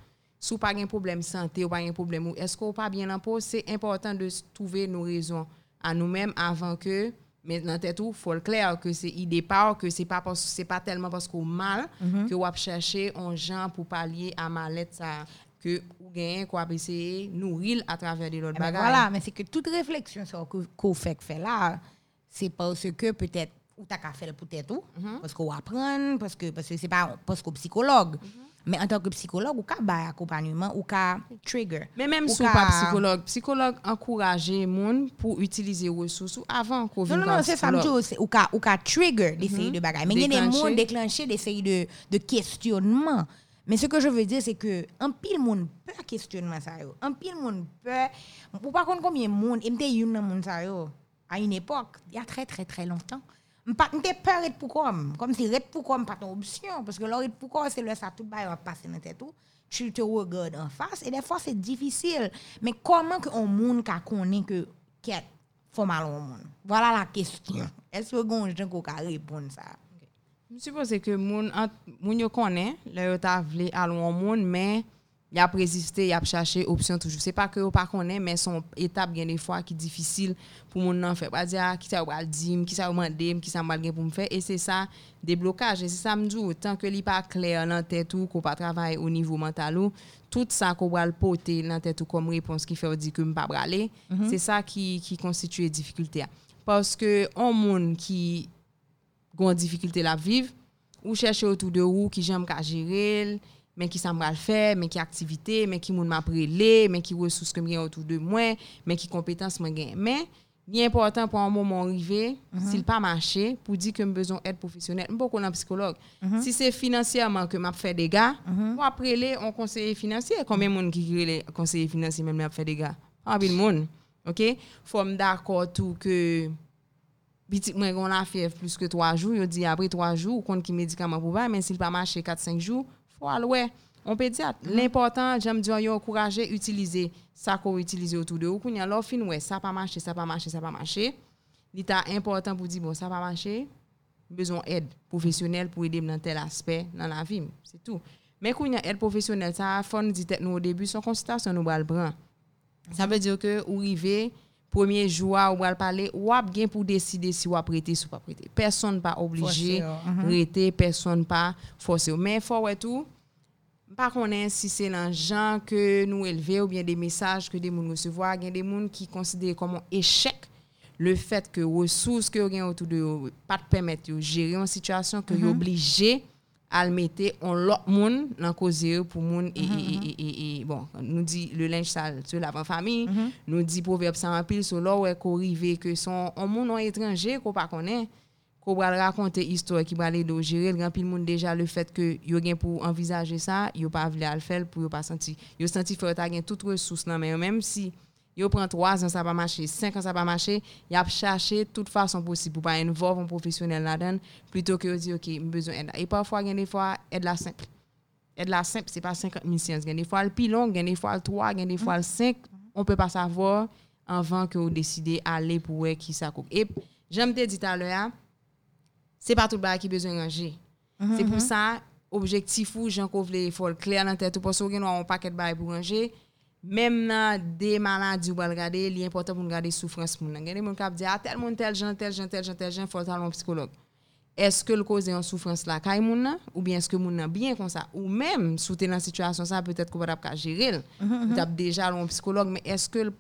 Sou pa gen problem sante ou pa gen problem ou, esko ou pa bien anpo, se important de touve nou rezon an nou menm avan ke, men nan tèt ou, fol kler ke se ide pa ou, ke se pa, pas, se pa telman pasko mal, mm -hmm. ke wap chèche an jan pou palye a malet sa... que ou gagne quoi essayer nourrir à travers de l'autre Eh ben bagage. voilà, mais c'est que toute réflexion sur que qu'on fait fait là, c'est parce que peut-être ou t'as qu'à faire peut-être tout, Mhm. parce qu'on apprend, parce que parce que c'est pas parce qu'on psychologue. Mhm. Mais en tant que psychologue, ou qu'à ba accompagnement, ou qu'à trigger. Mais même si ka- pas psychologue, psychologue encourager moun pour utiliser ressources avant qu'on Non, vienne non, non, c'est ça, ou qu'à ou qu'à trigger des séries de bagages. Mais il y a des mots déclencher des séries de, de questionnements. Mais ce que je veux dire, c'est que un pile monde peut questionnement ça. Un pile monde peut ou par contre combien de monde et m'était une monde ça à une époque, il y a très très très longtemps. M'était peur et pour comme comme si red pour comme pas ton option parce que là red pour c'est le ça tout bail va passer dans tête tout. Tu te regardes en face et des fois c'est difficile. Mais comment que on monde ka connaît que qu'est faut mal au monde? Voilà la question. Est-ce que gon gens ka répondre ça? Je suppose que moun, moun yo connaît, là yo ta vle al moun, mais y a résisté, y a cherché option toujours. C'est pas que yo pas connaît, mais son étape bien des fois qui difficile pour moun nan faire. Pas dire qui ah, ça pral dim, qui ça mandé, qui ça mal pour me faire et c'est ça déblocage et c'est ça me dit tant que li pas clair dans tête ou qu'on pas travaille au niveau mental ou tout ça qu'on pral porter dans tête ou comme réponse qui fait dire que me pas braler, mm -hmm. c'est ça qui qui constitue difficulté parce que on moun qui gwen difikilte la viv, ou chèche otou de ou ki jèm ka jirel, men ki sa mbral fè, men ki aktivite, men ki moun maprele, men ki resous kem gen otou de mwen, men ki kompetans mwen gen. Men, ni important pou an moun moun rive, mm -hmm. sil pa mache, pou di ke m bezon et profesyonel, m pou konan psikolog. Mm -hmm. Si se finansiyèman ke m ap fè dega, mm -hmm. ou aprele an konseye finansye, konmen moun ki kirele konseye finansye men m ap fè dega? An bil moun, ok? Fòm d'akor tou ke... petit moi on a fait plus que 3 jours. Il dit après 3 jours compte qui médicament pour pas mais s'il pas marché 4 5 jours faut aller on pédiatre l'important j'aime dire yo encourager utiliser ça qu'on utilise autour de vous. Qu'on y a fin ouais ça pas marché ça pas marché ça pas marché. Il est important pour dire bon ça pas marché. Besoin d'aide professionnelle pour aider dans tel aspect dans la vie c'est tout. Mais quand il y a aide professionnelle ça faut nous dire au début son consultation nous va le prendre. Ça veut dire que ou river premier jour ou va parler ou bien pour décider si ou prêter ou pas prêter personne pas obligé prêter personne pas forcer. Mais faut ouais tout pas connaît si c'est dans gens que nous élever ou bien des messages que des gens recevoir il y a des gens qui considèrent comme un échec le fait que ressources que ont autour de pas permettre de gérer une situation que mm -hmm. obligé à le mettre en l'autre monde dans causer pour monde et, et, et, et, bon nous dit le linge sale sur la famille nous dit proverbe ça en pile sur là où est que son un monde étranger qu'on pas connaît qu'on va raconter histoire qui va aller de gérer grand pile monde déjà le fait que yo gen pour envisager ça yo pas voulu le faire pour yo pas senti yo senti faut ta gen toute ressource mais même si yo prend 3 ans ça pas marcher 5 ans ça pas marcher y a cherché toute façon possible pour pas involver un professionnel là-dedans plutôt que dire OK besoin d'aide. Et parfois gen des fois aide la simple. Aide la simple c'est pas 50 000 séances. Gen des fois le plus long gen des fois le 3 gen des fois le 5 on peut pas savoir avant que vous décidez aller pour qui ça coupe. Et j'aime te dit tout à l'heure c'est pas tout le monde qui besoin de ranger. c'est pour ça, objectif ou Jean Kovle, il faut le clair dans la tête, parce qu'on a un paquet de bail pour ranger. Même dans des maladies, vous regarder, il est important pour regarder souffrance. Il y a des gens qui disent, ah, tel monde, tel gens, tel gens, tel gens, tel gens, faut aller un psychologue. Est-ce que le cause est en souffrance là, ou bien est-ce que moun bien comme ça, ou même, sous dans situation ça, peut-être qu'on va pas gérer, vous avez déjà un psychologue, mais est-ce que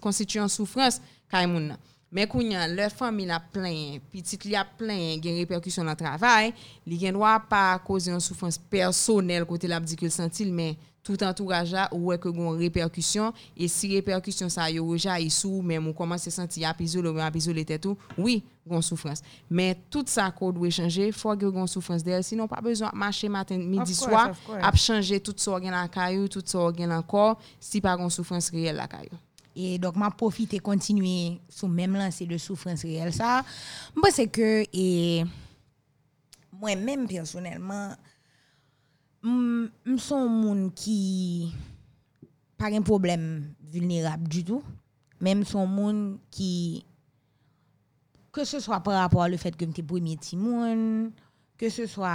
constitue en souffrance, kaimouna? Mais quand leur famille a plein, petit li a plein, gen répercussions dans travail, li gen doit pas causer une souffrance personnelle côté la dit que sentil mais tout entourage là ouais que gon répercussion? Et si répercussion ça yo rejaillit sous même on commence à sentir ou a isolé tête tout oui gon souffrance. Mais tout ça qu'on doit changer faut que gon souffrance d'elle. Sinon pas besoin marcher matin midi soir a changer tout ça dans la caillou tout ça dans corps si pas gon souffrance réelle la caillou. Et donc, m'a profité continuer sous même lancée de souffrance réelle. Ça, moi, c'est que, et moi-même, personnellement, m son moun ki pa gen problem vulnerable du tout, men m son moun ki, ke se swa par rapport le fet ke m te premye ti moun, ke se swa,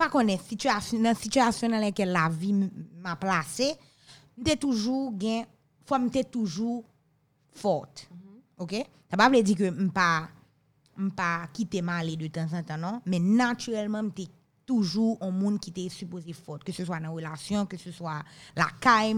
pa konen situasyon nan situasyon nan lenke la vi m a plase, m te toujou gen, fwa m te toujou forte, mm -hmm. ok? Sa pa vle di ke m pa, m pa kite ma ale de tan san tan nan, men naturelman m te kite, toujours un monde qui était supposé forte que ce soit dans relation que ce soit la caille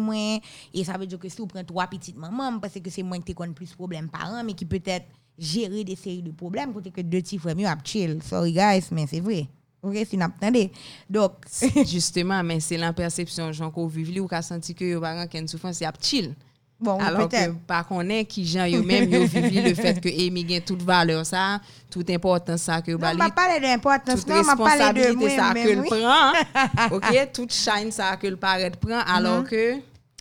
et ça veut dire que si vous prenez trois petites mamans parce que c'est moi qui connais plus problème parents mais qui peut-être gérer des séries de problèmes côté que deux petits frères mieux chill. Sorry guys mais c'est vrai. OK, si n'attendez. Donc, justement, mais c'est la perception qu'on vivent ou qu'a senti que yo pas une souffrance, c'est chill. Bon, Alors que par connaît qui gens yo même yo vivent le fait que Amy gagne toute valeur ça, toute importance ça que bali. On va parler d'importance, non, on va parler de moi ça que le prend. OK, toute shine ça que le paraît prend alors que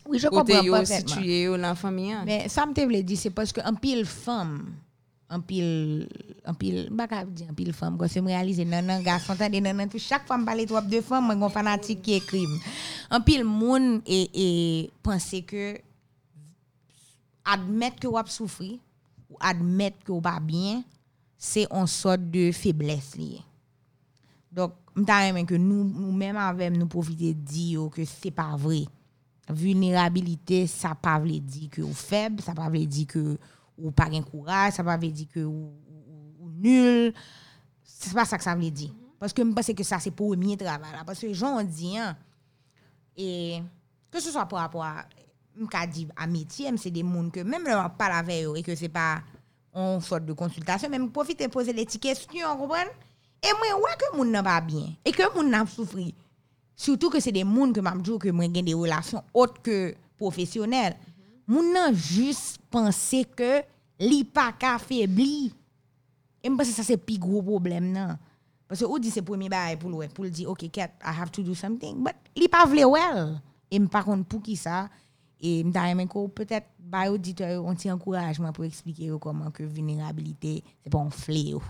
oui, je comprends pas situé dans la famille. Mais ça me te dit c'est parce que un pile femme un pile un pile pas dire un pile femme quand c'est réaliser non non garçon tande non non chaque femme parler trop de femmes moi fanatique qui écrit un pile monde et et penser que admettre que vous souffrir ou admettre que vous pas bien c'est une sorte de faiblesse liée Donc, aimé que nous, nous-mêmes avec nous profiter de dire que c'est pas vrai. Vulnérabilité, ça pas veut dire que vous faible, ça pas veut dire que ou pas de courage, ça pas veut dire que ou, ou, ou nul. C'est pas ça que ça veut dire. Parce que je pense que ça c'est pour le premier travail. Parce que les gens ont dit, hein, et que ce soit par rapport à m'ka dit métier, c'est des gens que même leur parle avec eux et que c'est pas une sorte de consultation, même profiter poser les petites questions, comprenez? Et moi, ouais que moun nan pas bien et que moun nan souffri. Surtout que c'est des gens que m'a dit que moi j'ai des relations autres que professionnelles. Moun nan juste penser que li pas ka faibli. Et que ça c'est plus gros problème nan. Parce que ou dit c'est premier bail pour le pour le dire OK cat I have to do something but li pas vle well. Et me par contre pour qui ça et m'ta aimé ko peut-être ba auditeur on tient encouragement pour expliquer comment que vulnérabilité c'est pas un fléau.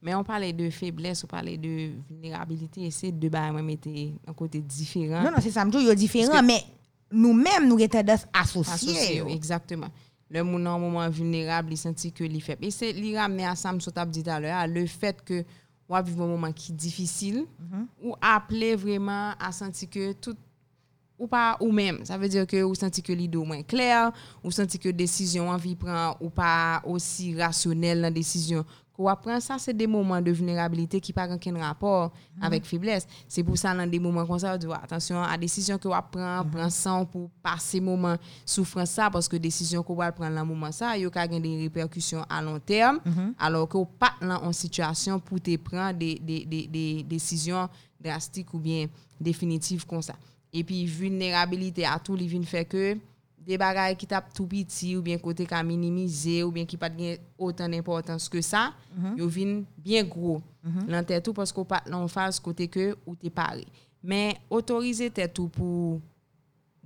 Mais on parlait de faiblesse, on parlait de vulnérabilité, et c'est deux barres un côté différent. Non non, c'est ça yo différent mais nous-mêmes nous avons tendance à associer. exactement. Le moun nan moment vulnérable, il senti que li faible. Et c'est li ramener à ça, m'sot ap dit tout à l'heure, le fait que a vivre un moment qui est difficile, ou appeler vraiment à sentir que tout ou pas ou même ça veut dire que ou senti que l'idée moins clair ou senti que décision envie prend ou pas aussi rationnelle dans décision qu'on apprend ça c'est des moments de vulnérabilité qui pas aucun rapport avec faiblesse. C'est pour ça dans des moments comme ça ouais, attention à décision que on prend prend ça pour passer moment souffrance ça parce que décision qu'on va prendre dans moment ça yo ka gen des répercussions à long terme alors que pas dans en situation pour te prendre des, des, des, des décisions drastiques ou bien définitives comme ça E pi vulnerabilite atou li vin fè ke de bagay ki tap tou piti ou bien kote ka minimize ou bien ki pat gen otan importans ke sa, mm -hmm. yo vin bien gro mm -hmm. lan tè tou pasko pat lan faz kote ke ou te pare. Men otorize tè tou pou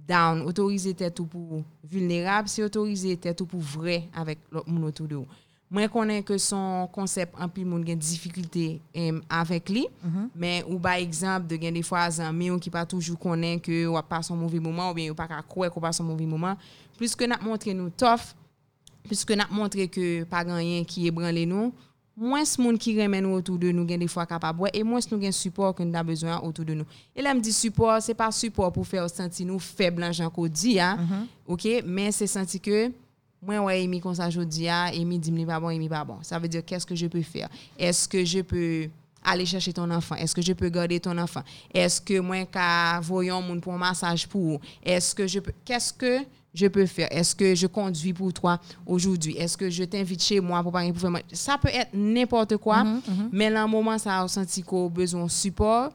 down, otorize tè tou pou vulnerab, se otorize tè tou pou vre avèk moun otou de ou. Mwen konen ke son konsep anpil moun gen difikilte em, avèk li, mm -hmm. men ou ba ekzamp de gen defwa zanmi ou ki pa toujou konen ke wap pa son mouvi mouman ou ben ou pa ka kouek wap pa son mouvi mouman. Piske nap montre nou tof, piske nap montre ke pa ganyen ki e branle nou, Mwen se moun ki remen nou otou de nou gen defwa kapabwe e mwen se nou gen support kon da bezwen otou de nou. E la m di support, se pa support pou fe ou senti nou feblan jan ko di ya, mm -hmm. ok, men se senti ke moi ouais Amy comme ça jodi a Amy dit me pas bon Amy pas bon. Ça veut dire qu'est-ce que je peux faire? Est-ce que je peux aller chercher ton enfant? Est-ce que je peux garder ton enfant? Est-ce que moi ka voyons moun pour un massage pour est-ce que je peux qu'est-ce que je peux faire? Est-ce que je conduis pour toi aujourd'hui? Est-ce que je t'invite chez moi pour parler pour faire ça peut être n'importe quoi mais dans un moment ça a senti qu'on a besoin de support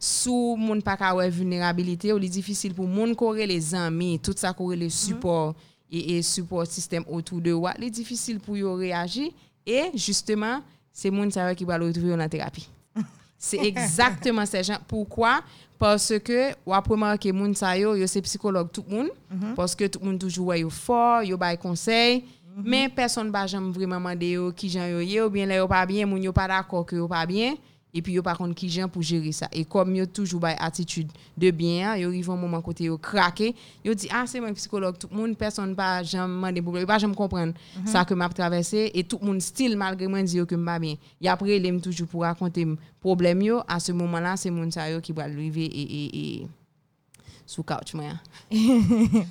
sous moun pa ka wè vulnérabilité ou li difficile pour moun correr les amis tout ça correr le support et, et support système autour de wa li difficile pour yo réagir. Et justement c'est moun ça qui va le retrouver en thérapie. C'est exactement ça gens pourquoi? Parce que ou après remarquer moun sa yo yo c'est psychologue tout le monde parce que tout le monde toujours yo fort yo bay conseil mais personne ba jamais vraiment demander qui gens yo ou bien là yo pas bien moun yo pas d'accord que yo pas bien et puis yo pas contre qui gens pour gérer ça. Et comme yo toujours une attitude de bien yo arrive un moment côté yo craquer yo dit ah c'est moi psychologue tout le monde personne pas jamais des problèmes pas jamais comprendre mm -hmm. ça que m'a traversé. Et tout le monde style malgré moi dit que m'a bien. Et après il toujours pour raconter problème yo. À ce moment-là c'est monde ça yo qui va arriver et et et sous couch moi.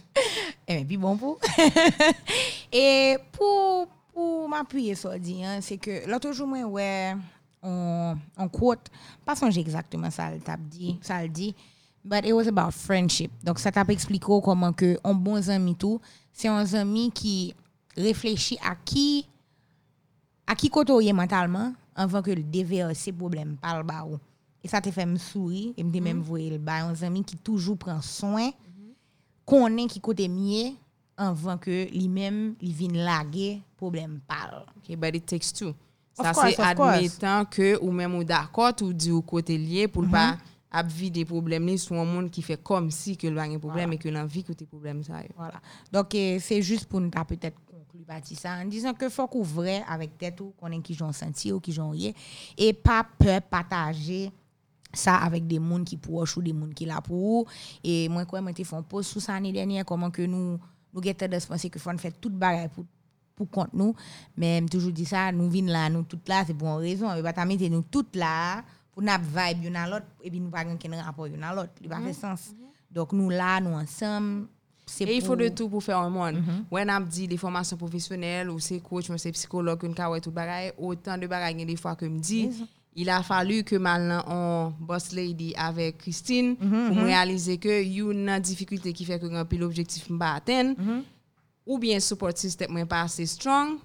Eh et puis bon pour. Et pour pour m'appuyer sur dit hein, c'est que l'autre jour moi ouais on, on quote, pas songer exactement ça le dit, ça le dit, but it was about friendship. Donc ça t'a expliqué comment que un bon ami tout, c'est un ami qui réfléchit à qui à qui côtoyer mentalement avant que le déverse ses problèmes par le bas. Et ça t'a fait me sourire et me dit même mm-hmm. voir le bas un ami qui toujours prend soin qu'on est qui côté mieux avant que lui-même il vienne laguer problème par. Okay, but it takes two. Ça, c'est admettant que ou même ou d'accord, ou dit côté lié pour Mhm. ne pas abvi des problèmes ni sur un monde qui fait comme si que le un problème et que l'envie que tes problèmes ça. yo. Voilà. Donc c'est juste pour nous ta peut-être conclure ça en disant que faut qu'on vrai avec tête ou qu'on qui j'ont senti ou qui j'ont rien et pas peur partager ça avec des gens qui proches ou des gens qui là pour et moi quoi moi te font pause sous ça l'année dernière comment que nous nous avons tendance à penser que faut faire toute bagarre pour compte nous. Mais je toujours dit ça, nous venons là, nous toutes là, c'est pour une raison. Et pas mettre nous toutes là pour nous vibe une à l'autre et puis nous pas un rapport une à l'autre. Il pas fait sens. Donc nous là, nous ensemble. Et il faut de tout pour faire un monde. When on dit des formations professionnelles ou c'est coach, c'est psychologue, une carrière tout bagaille, autant de bagaille il y a des fois que me dit, il a fallu que maintenant on boss lady avec Christine pour me réaliser que you une difficulté qui fait que grand pile objectif m'pas atteindre ou bien support système n'est pas assez strong,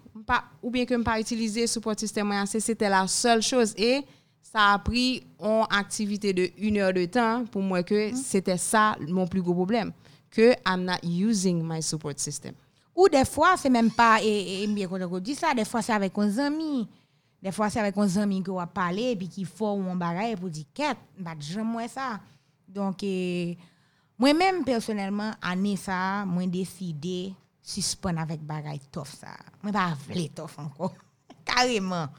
ou bien que je pas utilisé support système assez, c'était la seule chose. Et ça a pris en activité de une heure de temps pour moi que mm. c'était ça mon plus gros problème, que I'm not using my support system. Ou des fois, c'est même pas, et, bien e, e, qu'on dit ça, des fois c'est avec un ami. Des fois, c'est avec un ami qu'on a parlé, et puis qu'il faut un bagage pour dire, quête, bah, j'aime ça. Donc, eh, moi-même, personnellement, année ça, moi décidé suspon avèk bagay tof sa. Mwen pa vle tof anko. Kareman.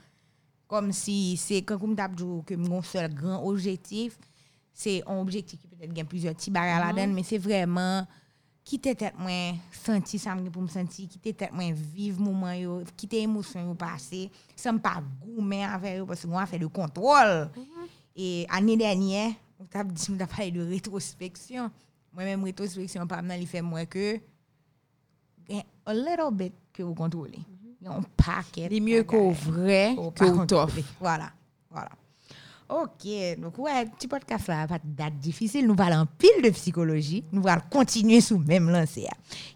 Kom si se kankoum tabdjou ke mwen sol gran objektif, se an objektif ki pwede gen plizye ti bagay la den, men mm -hmm. se vreman kite tet mwen senti sa mwen pou m senti, kite tet mwen vive mouman yo, kite emosyon yo pase, sa m pa goumen avè yo, pwese mwen a fè de kontrol. Mm -hmm. E anè denye, mwen tabdjou mwen ta fè de retrospeksyon. Mwen mèm retrospeksyon pa mnen li fè mwen ke... a little bit que vous contrôlez. Il y a un paquet. Il est mieux qu'au vrai qu'au top. Voilà. Voilà. Ok, donc ouais, petit podcast là, pas date difficile, nous parlons pile de psychologie, nous allons continuer sous même lancé.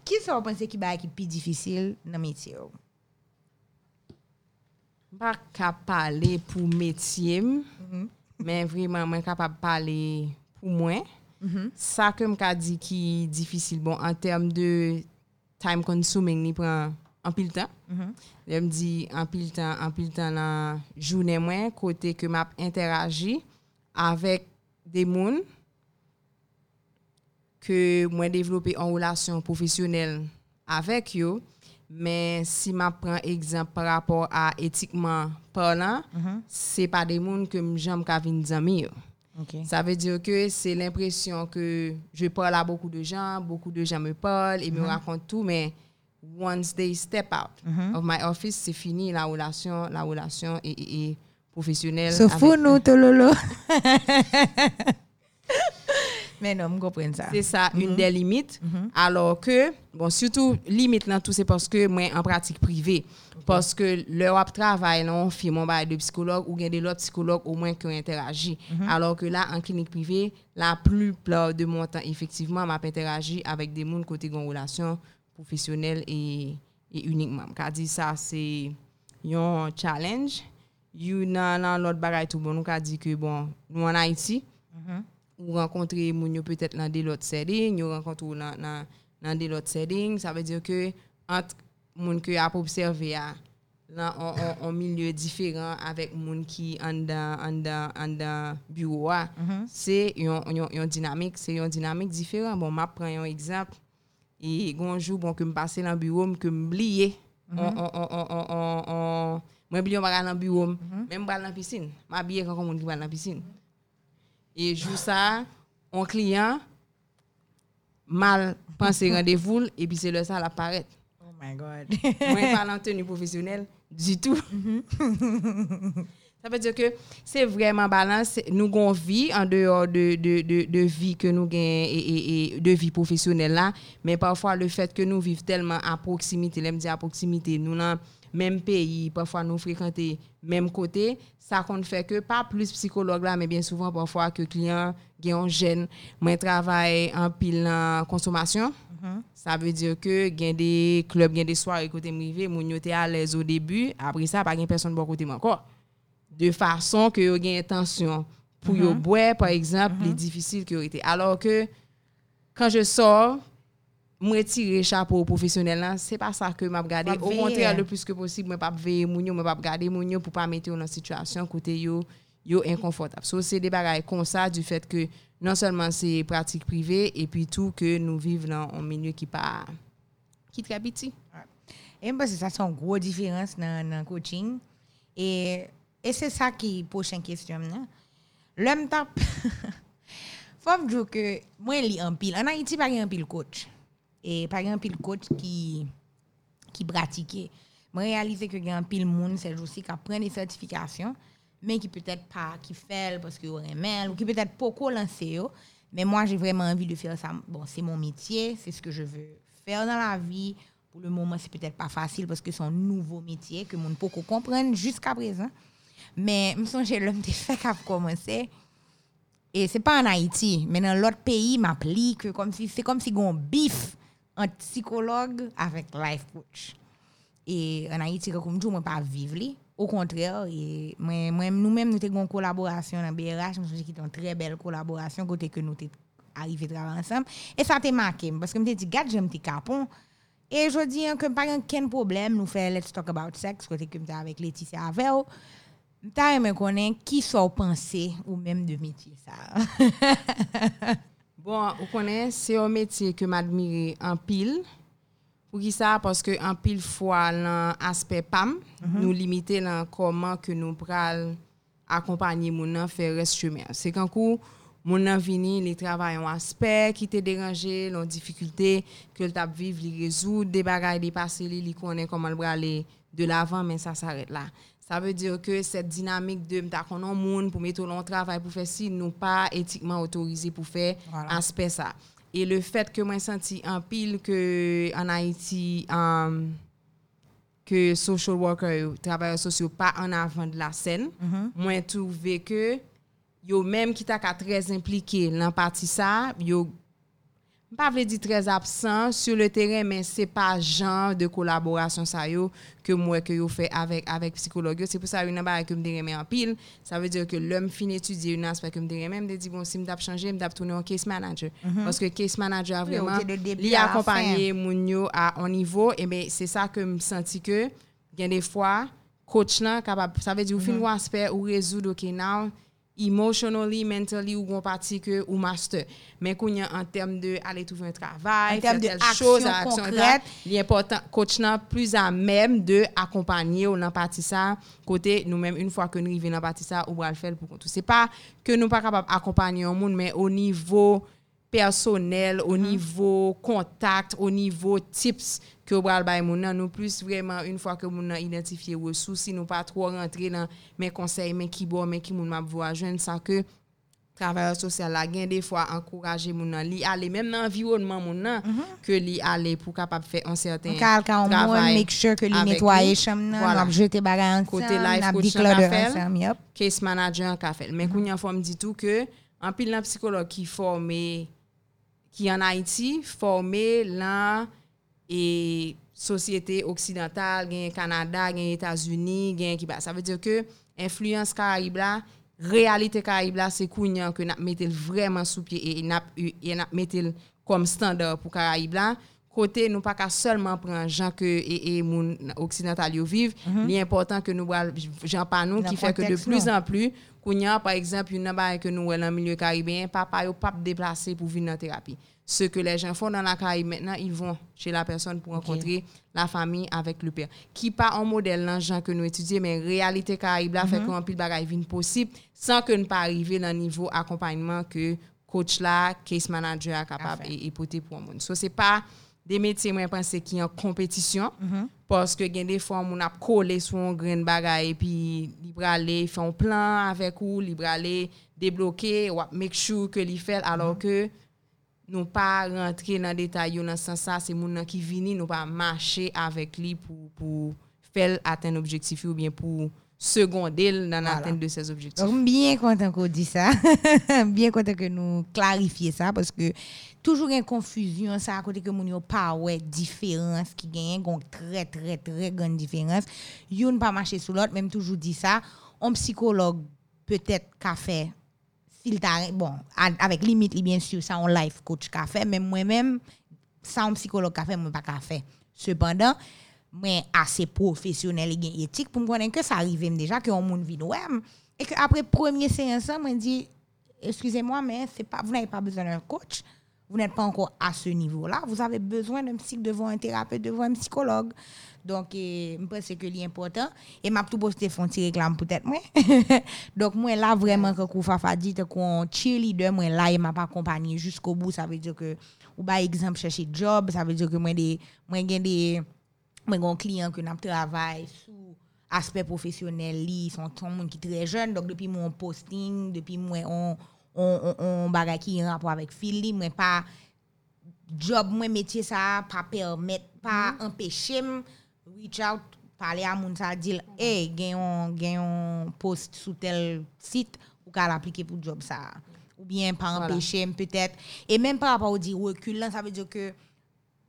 Qui sont pensez qui est plus difficile dans le métier? pas capable parler pour métier, mm -hmm. mais vraiment, je suis capable de parler pour moi. Mm -hmm. Ça, comme je dit, qui est difficile, bon, en termes de time consuming ni pran anpil tan. Mm -hmm. Le m di anpil tan, anpil tan nan jounen mwen, kote ke map interagi avèk de moun ke mwen devlopè an relasyon profesyonel avèk yo, men si map pran ekzamp par rapport a etikman parlant, mm -hmm. se pa de moun ke m jom kavin zami yo. Ça veut dire que c'est l'impression que je parle à beaucoup de gens, beaucoup de gens me parlent et me racontent tout, mais once they step out of my office, c'est fini la relation, la relation est, est- est professionnelle. Sauf pour nous, Tololo. Mais non, je comprends ça. C'est ça, une des limites. Alors que, bon, surtout, limite là, tout c'est parce que moi, en pratique privée, parce que leur travail, là, on fait mon bail de psychologue ou bien de l'autre psychologue au moins qui ont interagi. Alors que là, en clinique privée, la plupart de mon temps, effectivement, m'a interagi avec des gens côté une relation professionnelle et, et uniquement. Car dit ça, c'est un challenge. You nan l'autre bagaille tout bon, nous ka dit que bon, nous en Haïti, ou rencontrer moun yo peut-être dans des autres settings, ou rencontrer dans dans dans des autres settings, ça veut dire que entre moun que a observé à en, en, milieu différent avec moun qui en dans bureau mm-hmm. c'est une dynamique c'est une dynamique différente. Bon m'a prend un exemple. Et gonjou bon que me passer dans bureau que m'oublier mm-hmm. on on on moi oublier on va dans bureau. Mm-hmm. Même pas dans piscine. M'habiller quand moun qui va dans piscine. Et jour ça, un client mal pensé rendez-vous et puis c'est le ça l'apparaît. Oh my God. Moi pas en tenue professionnelle du tout. Ça veut dire que c'est vraiment balance. Nous avons vie en dehors de, de, de, de vie que nous gagnons et, et, et de vie professionnelle là. Mais parfois, le fait que nous vivons tellement à proximité, l'aime dire à proximité, nous le même pays, parfois nous fréquenter même côté, ça qu'on fait que pas plus psychologue là, mais bien souvent parfois que client gagne un jeune, moi travaille en pile en consommation. Ça veut dire que gain des clubs, gain des soirées côté privé, yo te à l'aise au début, après ça pas gain personne bon côté encore. De façon que gain intention pour yo boire par exemple, les difficiles que été. Alors que quand je sors, me retirer chapeau professionnel là, c'est pas ça que m'a regardé. Au contraire, le plus que possible, moi pas veiller moun yo, pas regarder moun yo pour pas mettre dans situation côté yo yo inconfortable. So c'est des bagages comme ça du fait que non seulement c'est pratique privée et puis tout que nous vivons dans un milieu qui pas qui très petit. Et parce que ça, c'est une grosse différence dans le coaching. Et, et c'est ça qui prochaine question. là. L'homme tape. Faut dire que moi, je en pile. En Haïti, pas un pile coach. Et pas un pile coach qui, qui pratique. Je réalise que un pile monde ces jours-ci qui prend des certifications, mais qui peut-être pas qui fait parce que aurait mal ou qui peut-être pas lancé. Mais moi, j'ai vraiment envie de faire ça. Bon, c'est mon métier, c'est ce que je veux faire dans la vie. Pour le moment, c'est peut-être pas facile parce que c'est un nouveau métier que mon peut comprendre jusqu'à présent. Mais me que l'homme de fait qu'à commencer. Et c'est pas en Haïti, mais dans l'autre pays, m'applique comme si c'est comme si on bif an psikolog avèk life coach. E an Haiti ka koum djou mwen pa viv li. Ou kontrèr, e, mwen nou mèm nou te goun kolaborasyon nan BRH, mwen se ki ton tre bel kolaborasyon kote ke nou te arrive travan ansam. E sa te makèm, paske mwen te di gat jèm ti kapon. E jodi an kem pa gen ken problem nou fe let's talk about sex kote kem ta avek Leticia Aveo. Mta remen konen ki so panse ou menm de metye sa. Bon, ou konen, se yo metye ke m'admire an pil. Pou ki sa, paske an pil fwa lan aspe pam, mm -hmm. nou limite lan koman ke nou pral akompanyi moun nan fe res chume. Se kankou, moun nan vini li travay an aspe, ki te deranje, lon difikulte, ke l tap viv li rezoud, de bagay li pase li, li konen koman l brale de lavan, men sa saret la. Ça veut dire que cette dynamique de m'ta konon moun pour mettre long travail pour faire si nous pas éthiquement autorisé pour faire voilà. aspect ça. Et le fait que moi senti en pile que en Haïti um, que social worker travailleurs sociaux pas en avant de la scène, moi mhm. mm -hmm. trouvé que yo même qui t'a très impliqué dans partie ça, yo pas vrai dire très absent sur le terrain mais c'est pas genre de collaboration ça yo que moi que yo fait avec avec psychologue c'est pour ça une barre que me remet en pile. Ça veut dire que l'homme fin étudier une aspect que me remet me dit bon si me t'a changer me t'a tourner en case manager. Mm -hmm. parce que case manager a vraiment il accompagner mon yo à un niveau. Et ben c'est ça que me senti que bien des fois coach là capable ça veut dire au fin aspect ou résoudre OK now emotionally, mentally ou bon partie que ou master. Mais qu'on y a en termes de aller trouver un travail, en termes de choses, concrète, l'important coach n'a plus à même de accompagner ou dans partie ça côté nous même une fois que nous arrivons dans partie ça ou va le faire pour tout. C'est pas que nous pas capable d'accompagner un monde mais au niveau personnel, au mhm. niveau contact, au niveau tips que au bral bay moun nan nous plus vraiment une fois que moun nan identifié ressources si nous pas trop rentrer dans mes conseils mais qui bon mais qui moun m'a voir jeune sans que travailleurs social la gain des fois encourager moun nan li aller même dans environnement moun nan mm -hmm. que li aller pour capable faire un certain travail make sure que li nettoyer chambre nan voilà. jeter bagay en côté life coach yep. case manager en café mais mhm. kounya faut me dit tout que en pile la psychologue qui formé qui en Haïti formé là et société occidentale, gagne Canada, gagne États-Unis, gagne qui Ça veut dire que influence Caraïbe là, réalité Caraïbe là, c'est Kounyan que n'a mettez vraiment sous pied et n'a et n'a mettez comme standard pour Caraïbe là. Côté nous pas qu'à seulement prendre gens que et, et moun occidental yo vivent, mm -hmm. important que nous gens pas nous qui fait que de plus non. en plus Kounyan par exemple, une bail que nous dans milieu caribéen, papa yo pas déplacer pour venir en thérapie. ce que les gens font dans la Caraïbe maintenant, ils vont chez la personne pour rencontrer okay. la famille avec le père. Qui pas en modèle dans gens que nous étudions, mais réalité Caraïbe là mm -hmm. fait mhm. qu'on pile bagaille vient possible sans que ne pas arriver dans le niveau accompagnement que coach là, case manager est capable et porter pour monde. So c'est pas des métiers moi penser qui en compétition mm -hmm. parce que gain des fois on a collé sur un grain de bagaille et puis libre aller faire un plan avec ou libre aller débloquer ou make sure que l'y fait alors mm -hmm. que nous pas rentrer dans détail dans sens ça c'est moun qui vini nous pas marcher avec lui pour pour faire atteindre objectif ou bien pour seconder dans l'atteinte de ses objectifs. Donc, bien content qu'on dit ça. bien content que nous clarifier ça parce que toujours une confusion ça à côté que moun yo pas ouais différence qui gagne une très très très grande différence. Yon pas marcher sur l'autre même toujours dit ça. Un psychologue peut-être qu'a fait bon, avec limite, bien sûr, ça, un life coach qu'a fait, mais moi-même, ça, un psychologue qu'a fait, moi, pas qu'a fait. Cependant, moi, assez professionnel et éthique pour me connaître que ça arrive déjà, que on monde vide et que après premier séance, moi, dit, excusez-moi, mais c'est pas, vous n'avez pas besoin d'un coach. Vous n'êtes pas encore à ce niveau-là. Vous avez besoin d'un psy devant un thérapeute, devant un psychologue. Donc, je pense que c'est important. Et m'a tout posté font réclame peut-être moi. Donc, moi, là, vraiment, quand Fafa dit qu'on cheerleader, moi, là, il m'a pas accompagné jusqu'au bout. Ça veut dire que, ou par exemple, chercher job, ça veut dire que moi, des, moi, des, Mwen gon kliyen ke nap travay sou aspect profesyonel li, son, son moun ki tre jen, dok depi mwen posting, depi mwen on, on, on, on bagay ki yon rapor avèk fil li, mwen pa job mwen metye sa, pa permet, pa mm. empèche m, reach out, pale a moun sa dil, mm. e hey, gen yon, gen yon post sou tel sit, ou ka l'aplike pou job sa. Ou bien pa empèche m, voilà. peut-être. Et même par rapport ou di recul lan, sa vè diyo ke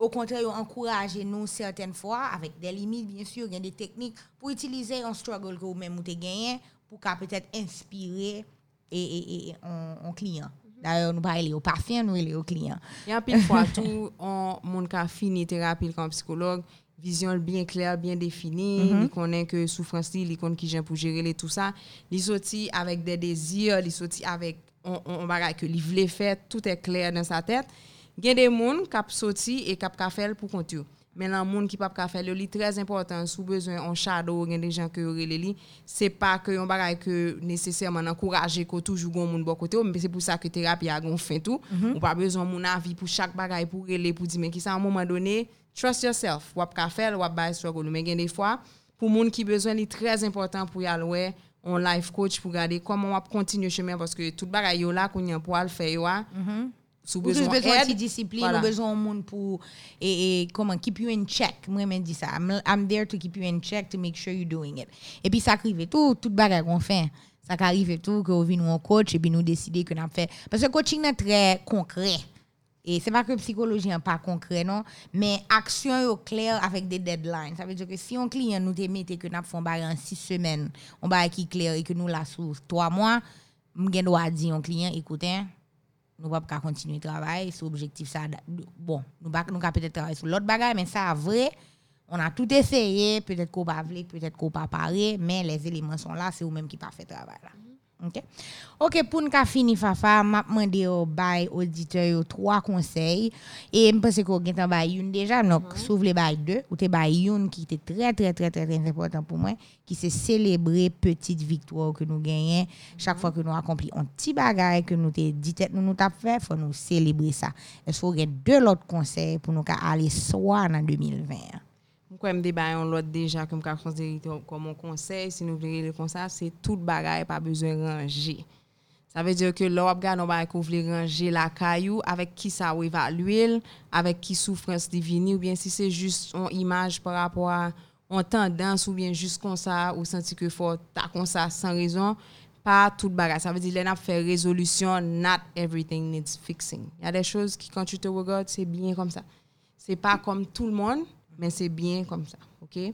Au contraire, encourager nous certaines fois, avec des limites, bien sûr, il y a des techniques, pour utiliser un struggle que vous-même vous avez gagné, pour peut-être inspirer et, on, client. D'ailleurs, nous parlons au parfum, nous parlons au client. Et en pile fois, tout on monde qui a fini thérapie comme psychologue, vision bien claire, bien définie, mhm. il mm -hmm. connaît que souffrance, il connaît qui j'ai pour gérer tout ça, il sorti avec des désirs, il sorti avec on, on, on que il voulait faire, tout est clair dans sa tête. Il y a des gens qui sorti et qui ont fait pour continuer. Men nan moun ki mhm. pap ka fè lè li trèz important sou bezwen an chado gen de jan ke yore lè li. Se pa ke yon bagay ke nesesèrman ankouraje ko toujou goun moun bo kote ou. Mbe se pou sa ke terapi a goun fin tou. Mm -hmm. Ou pa bezwen moun avi pou chak bagay pou rele pou di men ki sa an mouman donè. Trust yourself. Wap ka fè lè wap bay struggle nou. Men gen defwa pou moun ki bezwen li trèz important pou yal wè. On life coach pou gade koman wap kontinye chemen. Paske tout bagay yo la koun yon po al fè yo a. Mm -hmm. De aide, discipline, voilà. ou besoin de monde pour, et, comment, keep you in check. Moi, je dis ça. I'm, I'm there to keep you in check to make sure you're doing it. Et puis, ça arrive tout, tout bagage qu'on fait. Ça arrive tout, que nous un coach, et puis nous décider que nous fait. Parce que le coaching est très concret. Et c'est pas que psychologie n'est pas concret, non, mais action est claire avec des deadlines. Ça veut dire que si un client nous te que nous fait un bagage en six semaines, un bagage qui clair et que nous l'a sous trois mois, je dois dire un client, écoutez, nous ne pouvons pas continuer le travail sur l'objectif. Ça, bon, nous pas peut-être travailler sur l'autre bagage, mais ça, vrai, on a tout essayé, peut-être qu'on vle, peut-être qu'on va parer, mais les éléments sont là, c'est vous-même qui pas fait le travail là. OK? OK, pour nous finir, Fafa, m'a demandé au bail auditeur trois conseils. Et je pense que vous avez une déjà, donc, sauf les bail deux, ou te bail une qui était très, très, très, très, très important pour moi, qui c'est célébrer petite victoire que nous gagnons. Chaque fois que nous accomplissons un petit bagage que nous te dit, nous nous t'a fait, faut nous célébrer ça. Est-ce a deux autres conseils pour nous aller soir en 2020? Pourquoi me débat on l'autre déjà comme ka comme un conseil si nous voulons le conseil c'est tout bagage pas besoin ranger. Ça veut dire que là on regarde on va qu'on veut ranger la caillou avec qui ça évaluer avec qui souffrance divine ou bien si c'est juste une image par rapport à en tendance ou bien juste comme ça ou senti que faut ta comme ça sans raison pas tout bagage ça veut dire là n'a fait résolution not everything needs fixing. Il y a des choses qui quand tu te regardes c'est bien comme ça. C'est pas comme tout le monde mais c'est bien comme ça, OK?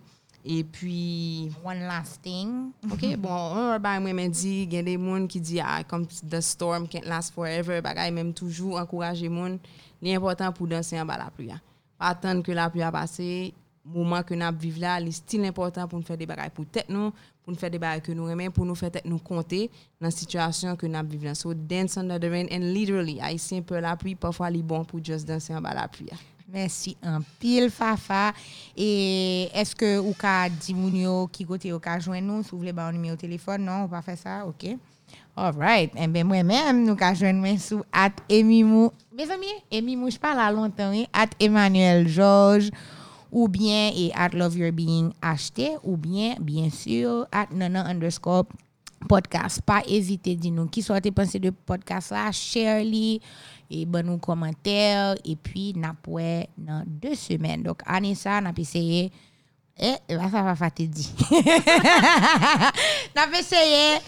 Et puis, One last thing. OK, bon, on va moi dit, il y a des gens qui disent, ah, comme the storm can't last forever, bagay même toujours encourager moun, l'important pour danser en bas la pluie. Pas attendre que la pluie a passé, moment que nous vivons là, c'est still important pour nous faire des bagages pour tête nous, pour nous faire des bagages que nous aimons, pour nous faire tête nous compter dans la situation que nous vivons là. So dance under the rain and literally, haïtien peu la pluie, parfois il est bon pour juste danser en bas la pluie. Mersi an pil Fafa. E eske ou ka di moun yo ki kote yo ka jwen nou sou vle ba ou nime yo telefon? Non, ou pa fe sa? Ok. Alright. En eh ben mwen men nou ka jwen men sou at Emimou. Mes ami, Emimou jpa la lontan e. At Emmanuel George. Ou bien e at Love Your Being HT. Ou bien, bien sur, at Nana underscore podcast. Pa ezite di nou ki sote pense de podcast la. Share li. Share li. Et bon nous commentaire et puis n'a ouais dans deux semaines. Donc Anissa n'a essayé et là ça va dire. n'a essayé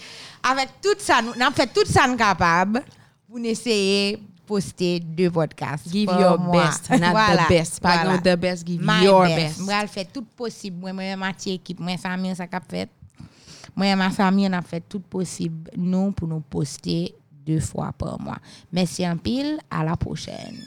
avec tout ça nous n'a fait tout ça nous capable pour essayer poster deux podcasts. Give pour your moi. best, not Voilà, the best. Pas voilà. the best, give My your best. Moi, elle fait tout possible. Moi, moi, Mathieu, équipe, moi, Samir, ça qu'a fait. Moi et ma famille, on a fait tout possible, nous, pour nous poster fois par mois. Merci en pile. À la prochaine.